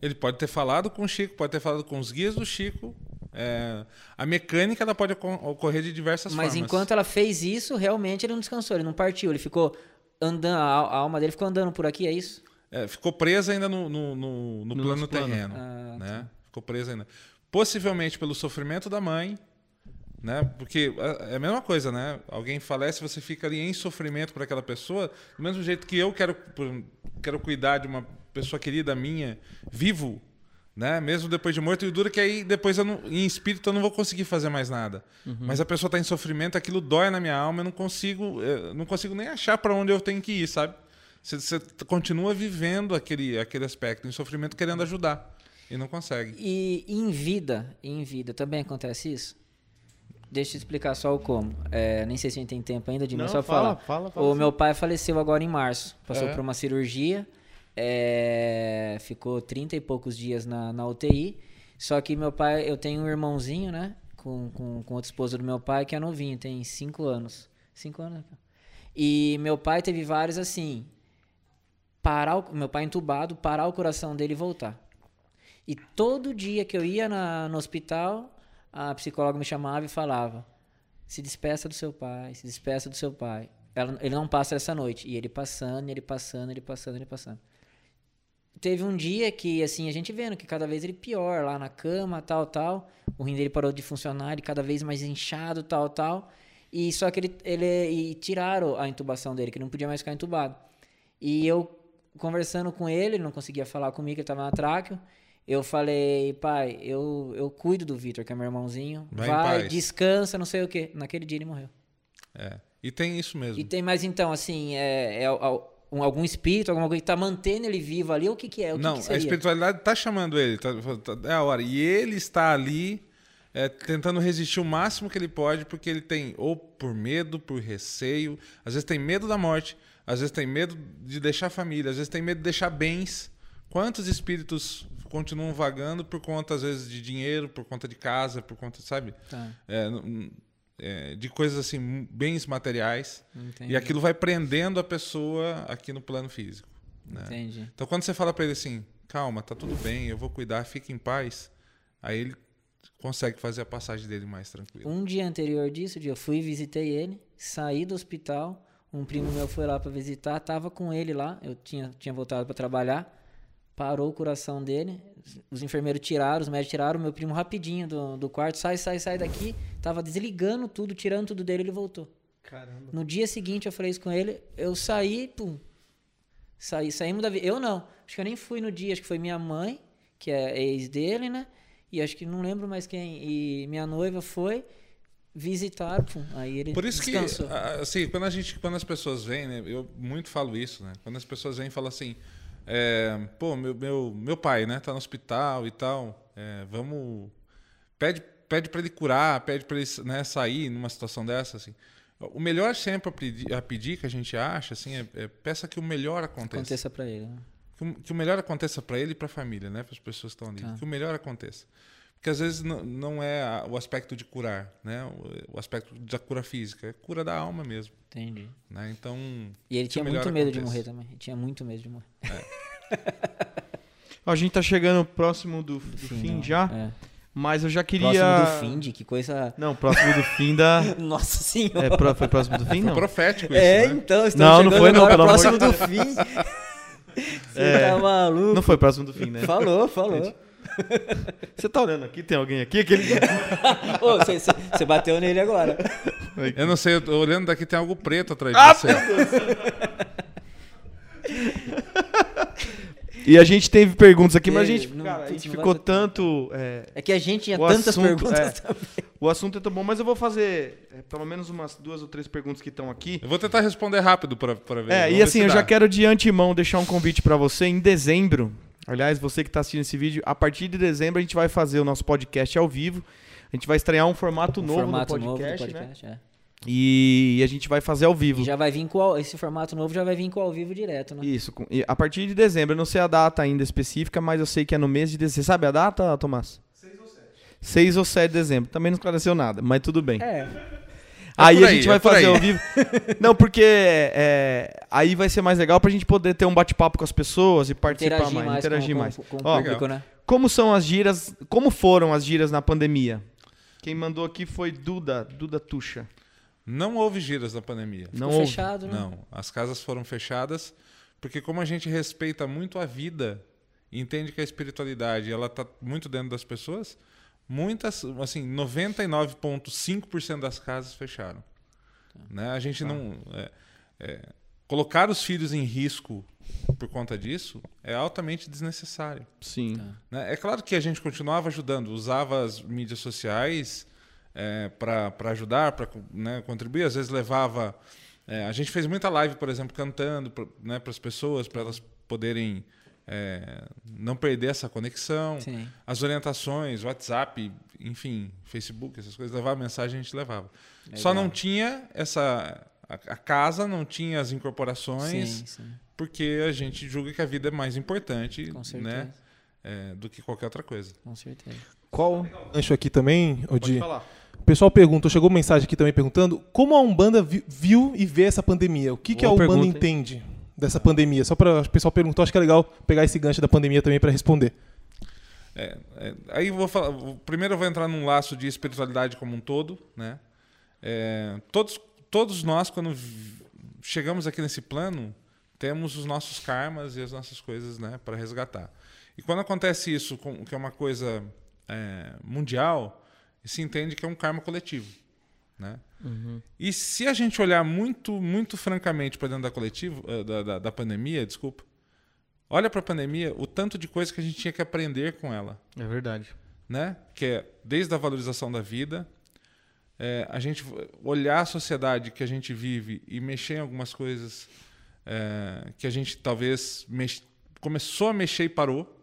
Ele pode ter falado com o Chico, pode ter falado com os guias do Chico. é, a mecânica ela pode ocor- ocorrer de diversas Mas formas. enquanto ela fez isso, realmente ele não descansou, ele não partiu, ele ficou andando, a al- a alma dele ficou andando por aqui, é isso? É, ficou presa ainda no, no, no- no No plano terreno. Ah, né? Ficou presa ainda. Possivelmente pelo sofrimento da mãe, né? Porque é é a mesma coisa, né? Alguém falece, você fica ali em sofrimento por aquela pessoa, do mesmo jeito que eu quero, quero cuidar de uma pessoa querida minha, vivo, né? Mesmo depois de morto, e é que aí depois eu não, em espírito eu não vou conseguir fazer mais nada. Mas a pessoa está em sofrimento, aquilo dói na minha alma, eu não consigo, eu não consigo nem achar para onde eu tenho que ir, sabe? Você, você continua vivendo aquele, aquele aspecto em sofrimento, querendo ajudar e não consegue. E em vida, em vida, também acontece isso? Deixa eu explicar só o como. É, nem sei se a gente tem tempo ainda de Não, só fala, falar. fala, fala O sim. meu pai faleceu agora em março. Passou É. por uma cirurgia. é, ficou 30 e poucos dias na, na UTI. Só que meu pai, eu tenho um irmãozinho, né? Com, com, com outra esposa do meu pai, que é novinho, tem 5 anos. 5 anos. né? E meu pai teve vários assim. Parar o, meu pai entubado, parar o coração dele e voltar. E todo dia que eu ia na- no hospital, a psicóloga me chamava e falava: se despeça do seu pai, se despeça do seu pai. Ela- ele não passa essa noite. E ele passando, ele passando, ele passando, ele passando. Teve um dia que, assim, a gente vendo que cada vez ele pior, lá na cama, tal, tal. O rim dele parou de funcionar, ele cada vez mais inchado, tal, tal. E só que ele, ele e tiraram a intubação dele, que ele não podia mais ficar entubado. E eu conversando com ele, ele não conseguia falar comigo, ele estava na tráqueo. Eu falei, pai, eu, eu cuido do Vitor, que é meu irmãozinho. Vai Vai, paz." descansa, não sei o quê. Naquele dia ele morreu. É. E tem isso mesmo. E tem mais então, assim, é, é um- algum espírito, alguma coisa que tá mantendo ele vivo ali? O que que é? O que não, que a espiritualidade está chamando ele, tá- tá- é a hora. E ele está ali é, tentando resistir o máximo que ele pode, porque ele tem, ou por medo, por receio, às vezes tem medo da morte, às vezes tem medo de deixar família, às vezes tem medo de deixar bens. Quantos espíritos continuam vagando por conta, às vezes, de dinheiro, por conta de casa, por conta, sabe? Tá, É, é, de coisas assim, bens materiais. entendi. E aquilo vai prendendo a pessoa aqui no plano físico. Né? Entendi. Então quando você fala para ele assim, calma, tá tudo bem, eu vou cuidar, fique em paz, aí ele consegue fazer a passagem dele mais tranquila. Um dia anterior disso, eu fui e visitei ele, saí do hospital, um primo meu foi lá para visitar, tava com ele lá, eu tinha, tinha voltado para trabalhar, parou o coração dele, os enfermeiros tiraram, os médicos tiraram, meu primo rapidinho do, do quarto, sai, sai, sai daqui, tava desligando tudo, tirando tudo dele, ele voltou. Caramba. No dia seguinte eu falei isso com ele, eu saí, pum, saí, saímos da vida, eu não, acho que eu nem fui no dia, acho que foi minha mãe, que é ex dele, né, e acho que não lembro mais quem. E minha noiva foi visitar, pum, aí ele Por isso descansou. que, assim, quando, a gente, quando as pessoas vêm, né, eu muito falo isso, né? Quando as pessoas vêm e falam assim, é, pô, meu, meu, meu pai, né, tá no hospital e tal, é, vamos... Pede, pede para ele curar, pede para ele né, sair numa situação dessa, assim. O melhor sempre a pedir, a pedir que a gente acha, assim, é, é peça que o melhor aconteça. Aconteça pra ele. Né? Que, o, que o melhor aconteça para ele e para a família, né? Para as pessoas que estão ali. Tá. Que o melhor aconteça. Porque às vezes não, não é a- o aspecto de curar, né? O, o aspecto da cura física, é cura da alma mesmo, Entendi. né? Então, E ele que tinha muito medo de aconteça. morrer também. Ele tinha muito medo de morrer. Ó, A gente tá chegando próximo do, do Fim, fim não. já, É. mas eu já queria... Próximo do fim, de que coisa. Não, próximo do fim da... Nossa senhora. É, pro- foi próximo do fim, Foi não? profético isso, É, né? então, Não, não chegando foi não, agora pelo amor próximo de do fim. Você É. tá maluco? Não foi próximo do fim, né? Falou, falou. Você tá olhando aqui? Tem alguém aqui? Aquele... Ô, Você bateu nele agora. Eu não sei, eu tô olhando daqui tem algo preto atrás Ah, de você. E a gente teve perguntas aqui, mas a gente, não- cara, a gente ficou vai tanto... é, É que a gente tinha tantas assunto, perguntas é. também. O assunto é tão bom, mas eu vou fazer é, pelo menos umas duas ou três perguntas que estão aqui. Eu vou tentar responder rápido para ver. É, e assim, eu dá. já quero de antemão deixar um convite pra você em dezembro. Aliás, você que tá assistindo esse vídeo, a partir de dezembro a gente vai fazer o nosso podcast ao vivo. A gente vai estrear um formato Um novo formato do novo podcast, do né? podcast, é. E a gente vai fazer ao vivo. E já vai vir com ao- esse formato novo já vai vir com ao vivo direto, né? Isso, com- e a partir de dezembro. Eu não sei a data ainda específica, mas eu sei que é no mês de dezembro. Você sabe a data, Tomás? 6 ou 7. 6 ou 7 de dezembro. Também não esclareceu nada, mas tudo bem. É. Aí por a aí, gente é vai por fazer aí. ao vivo. Não, porque é, aí vai ser mais legal pra gente poder ter um bate-papo com as pessoas e participar Interagir mais, mais, interagir com, mais. com, com Ó, o público, né? Como são as giras? Como foram as giras na pandemia? Quem mandou aqui foi Duda, Duda Tuxa. Não houve giras na pandemia. Não Ficou houve. fechado, né? Não, as casas foram fechadas porque como a gente respeita muito a vida e entende que a espiritualidade ela está muito dentro das pessoas, muitas, assim, 99,5% das casas fecharam. Né? A gente não é, é, colocar os filhos em risco por conta disso é altamente desnecessário. Sim. Tá. né? É claro que a gente continuava ajudando, usava as mídias sociais é, para ajudar, para né, contribuir. Às vezes levava. é, a gente fez muita live, por exemplo, cantando para né, as pessoas, para elas poderem é, não perder essa conexão. Sim. As orientações, WhatsApp, enfim, Facebook, essas coisas, levava mensagem, a gente levava. Só Legal. não tinha essa. A, a casa não tinha as incorporações, Sim, sim. porque a gente julga que a vida é mais importante né, é, do que qualquer outra coisa. Com certeza. Qual? Gancho aqui também, Pode Odi. falar. O pessoal perguntou, chegou mensagem aqui também perguntando como a Umbanda vi- viu e vê essa pandemia. O que, que a Umbanda pergunta, hein? Dessa pandemia? Só para o pessoal perguntou, acho que é legal pegar esse gancho da pandemia também para responder. É, é, aí vou falar. Primeiro eu vou entrar num laço de espiritualidade como um todo, né? É, todos, todos nós, quando chegamos aqui nesse plano, temos os nossos karmas e as nossas coisas, né, para resgatar. E quando acontece isso, que é uma coisa é, mundial, se entende que é um karma coletivo, né? E se a gente olhar muito, muito francamente para dentro da coletivo, eh, da, da, da pandemia, desculpa, olha para a pandemia, o tanto de coisa que a gente tinha que aprender com ela, É verdade. né? Que é desde a valorização da vida, é, a gente olhar a sociedade que a gente vive e mexer em algumas coisas é, que a gente talvez mex- começou a mexer e parou,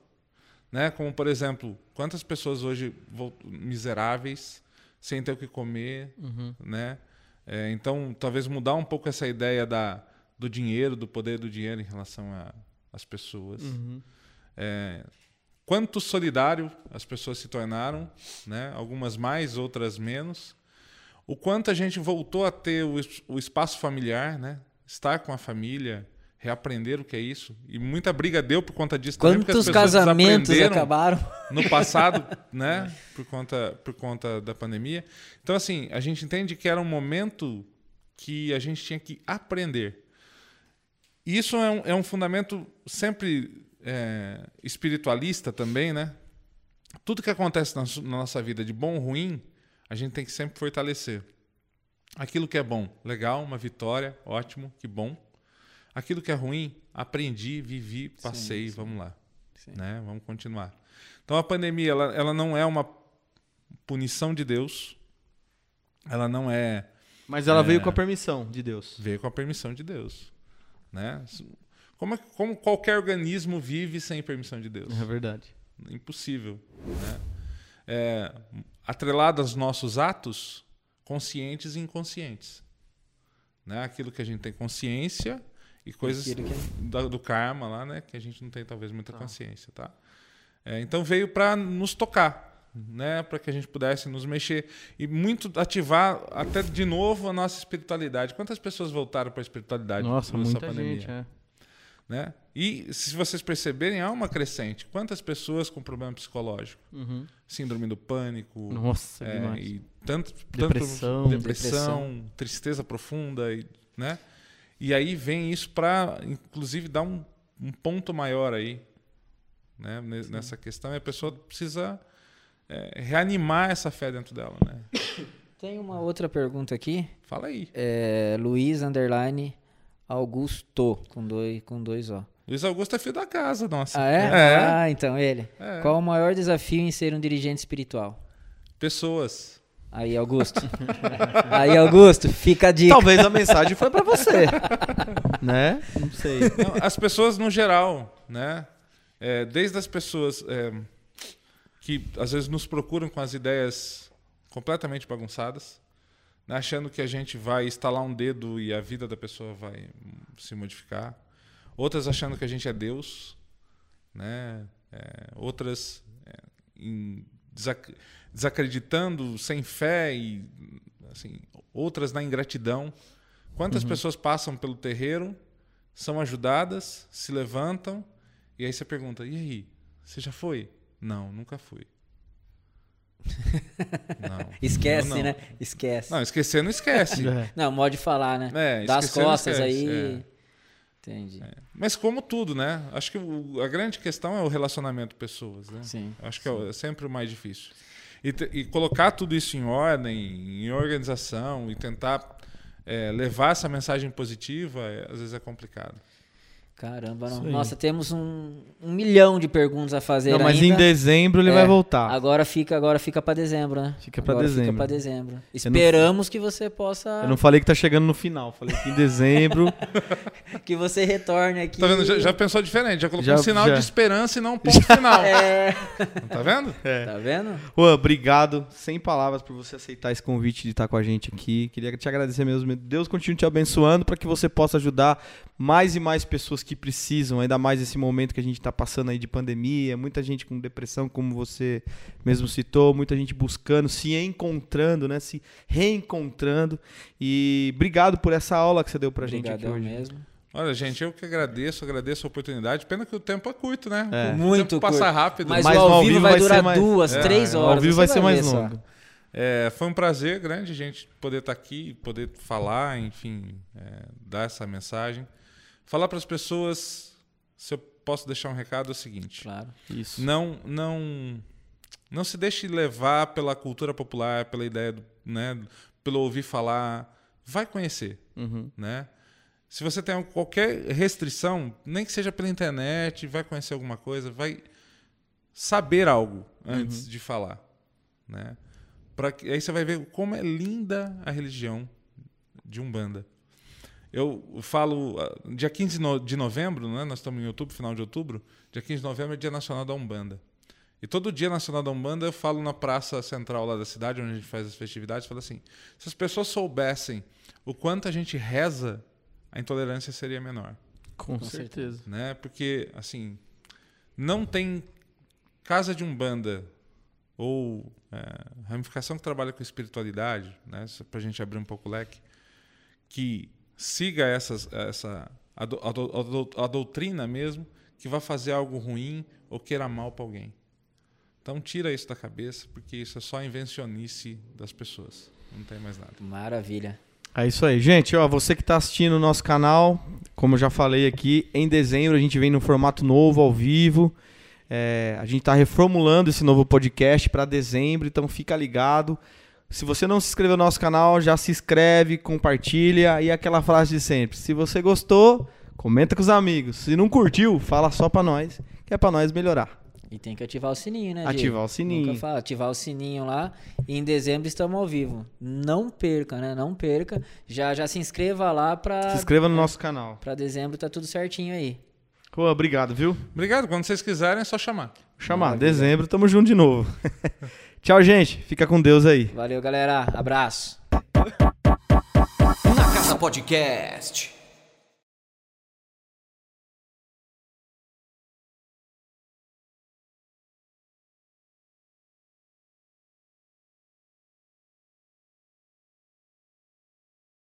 né? Como por exemplo, quantas pessoas hoje miseráveis, sem ter o que comer, né? É, então, talvez mudar um pouco essa ideia da, do dinheiro, do poder do dinheiro em relação a- às pessoas. É, quanto solidário as pessoas se tornaram, né? Algumas mais, outras menos. O quanto a gente voltou a ter o, o espaço familiar, né? Estar com a família, reaprender o que é isso. E muita briga deu por conta disso também, porque as Quantos casamentos acabaram? no passado, né? Por conta, por conta da pandemia. Então, assim, a gente entende que era um momento que a gente tinha que aprender. E isso é um, é um fundamento sempre é, espiritualista também, né? Tudo que acontece na, na nossa vida, de bom ou ruim, a gente tem que sempre fortalecer. Aquilo que é bom, legal, uma vitória, ótimo, que bom. Aquilo que é ruim, aprendi, vivi, passei, vamos lá. Sim. Né? Vamos continuar. Então a pandemia ela, ela não é uma punição de Deus. Ela não é Mas ela É. veio com a permissão de Deus. veio com a permissão de Deus, né? Como, é- como qualquer organismo vive sem permissão de Deus? É verdade. Impossível. Né? É, atrelado aos nossos atos, conscientes e inconscientes. Né? Aquilo que a gente tem consciência e coisas que- da- do karma lá, né? Que a gente não tem talvez muita Tá. consciência, tá? É, então veio para nos tocar, né? Para que a gente pudesse nos mexer e muito ativar até de novo a nossa espiritualidade. Quantas pessoas voltaram para a espiritualidade? Nossa, muita pandemia? gente, é. né? E se vocês perceberem, há uma crescente. Quantas pessoas com problema psicológico? Uhum. Síndrome do pânico, Nossa, é, demais. e tanto, Depressão. tanto depressão, tristeza profunda, e, né? E aí vem isso para, inclusive, dar um, um ponto maior aí, né? ne- Nessa questão. E a pessoa precisa é, reanimar essa fé dentro dela, né? Tem uma outra pergunta aqui. Fala aí. É Luiz Underline Augusto, com dois, com dois O. Luiz Augusto é filho da casa, nossa. Ah, é? É. Ah, então ele. É. Qual o maior desafio em ser um dirigente espiritual? Pessoas. Aí, Augusto. Aí, Augusto, fica a dica. Talvez a mensagem foi pra você. né? Não sei. Não, as pessoas no geral, né? É, desde as pessoas é, que às vezes nos procuram com as ideias completamente bagunçadas, né, achando que a gente vai instalar um dedo e a vida da pessoa vai se modificar. Outras achando que a gente é Deus, né? É, outras é, em desac- desacreditando, sem fé e assim, outras na ingratidão. Quantas pessoas passam pelo terreiro, são ajudadas, se levantam e aí você pergunta: "E aí, você já foi?" Não, nunca fui. Não. Esquece, Não, não. né? Esquece. Não, esquecer não esquece. Não, modo de falar, né? É, Das esquecer não costas aí. é. Entendi. Mas como tudo, né? Acho que o- a grande questão é o relacionamento pessoas, né? Sim. Acho que é o- é sempre o mais difícil. E, e colocar tudo isso em ordem, em organização e tentar é, levar essa mensagem positiva, é, às vezes é complicado. Caramba, não. Nossa, temos um, um milhão de perguntas a fazer Não, mas em ainda. dezembro ele É, vai voltar. Agora fica, agora fica para dezembro, né? Fica pra Agora dezembro. Fica para dezembro. Esperamos que você possa Eu não falei que tá chegando no final. Falei que em dezembro. que você retorne aqui. Tá vendo? Já, já pensou diferente, já colocou Já- um sinal já. de esperança e não um ponto final. É, Tá vendo? tá vendo? Juan, obrigado. Sem palavras por você aceitar esse convite de estar com a gente aqui. Queria te agradecer mesmo. Deus continue te abençoando para que você possa ajudar mais e mais pessoas que precisam, ainda mais esse momento que a gente está passando aí de pandemia, muita gente com depressão, como você mesmo citou, muita gente buscando, se encontrando, né, se reencontrando. E obrigado por essa aula que você deu pra gente aqui hoje. mesmo. Olha, gente, eu que agradeço, agradeço a oportunidade. Pena que o tempo é curto, né? É. O Muito tempo passa curto. rápido. Mas, Mas o ao ao vivo vivo vai, vai durar mais- duas, É, três é, horas. Ao vivo você vai ser mais só. longo. É, foi um prazer grande, gente, poder estar aqui, poder falar, enfim, é, dar essa mensagem. Falar para as pessoas, se eu posso deixar um recado, é o seguinte: Claro. Isso. não, não, não se deixe levar pela cultura popular, pela ideia, do, né, pelo ouvir falar. Vai conhecer, Uhum. né? Se você tem qualquer restrição, nem que seja pela internet, vai conhecer alguma coisa, vai saber algo antes de falar, né? Pra que, aí você vai ver como é linda a religião de Umbanda. Eu falo, ah, dia 15 no- de novembro, né? nós estamos em outubro, final de outubro, dia 15 de novembro é Dia Nacional da Umbanda. E todo dia Nacional da Umbanda eu falo na praça central lá da cidade, onde a gente faz as festividades, falo assim, se as pessoas soubessem o quanto a gente reza, a intolerância seria menor Com, Com certeza. né? Porque assim, não tem casa de umbanda ou é, ramificação que trabalha com espiritualidade, né? Para a gente abrir um pouco o leque, que siga essas, essa a, do- a do- a do- a doutrina mesmo, que vai fazer algo ruim ou queira mal para alguém. Então tira isso da cabeça, porque isso é só invencionice das pessoas. Não tem mais nada. Maravilha. É isso aí, gente. Ó, você que está assistindo o nosso canal, como eu já falei aqui, em dezembro a gente vem no formato novo, ao vivo. É, a gente está reformulando esse novo podcast para dezembro, então fica ligado. Se você não se inscreveu no nosso canal, já se inscreve, compartilha e aquela frase de sempre: se você gostou, comenta com os amigos. Se não curtiu, fala só para nós, que é pra nós melhorar. E tem que ativar o sininho, né, Diego? Ativar o sininho. Nunca fala, ativar o sininho lá. E em dezembro estamos ao vivo. Não perca, né? Não perca. Já, já se inscreva lá pra. Se inscreva no nosso canal. Pra dezembro tá tudo certinho aí. Pô, obrigado, viu? Obrigado. Quando vocês quiserem, é só chamar. Chamar. Dezembro, tamo junto de novo. Tchau, gente. Fica com Deus aí. Valeu, galera. Abraço. Na Casa Podcast.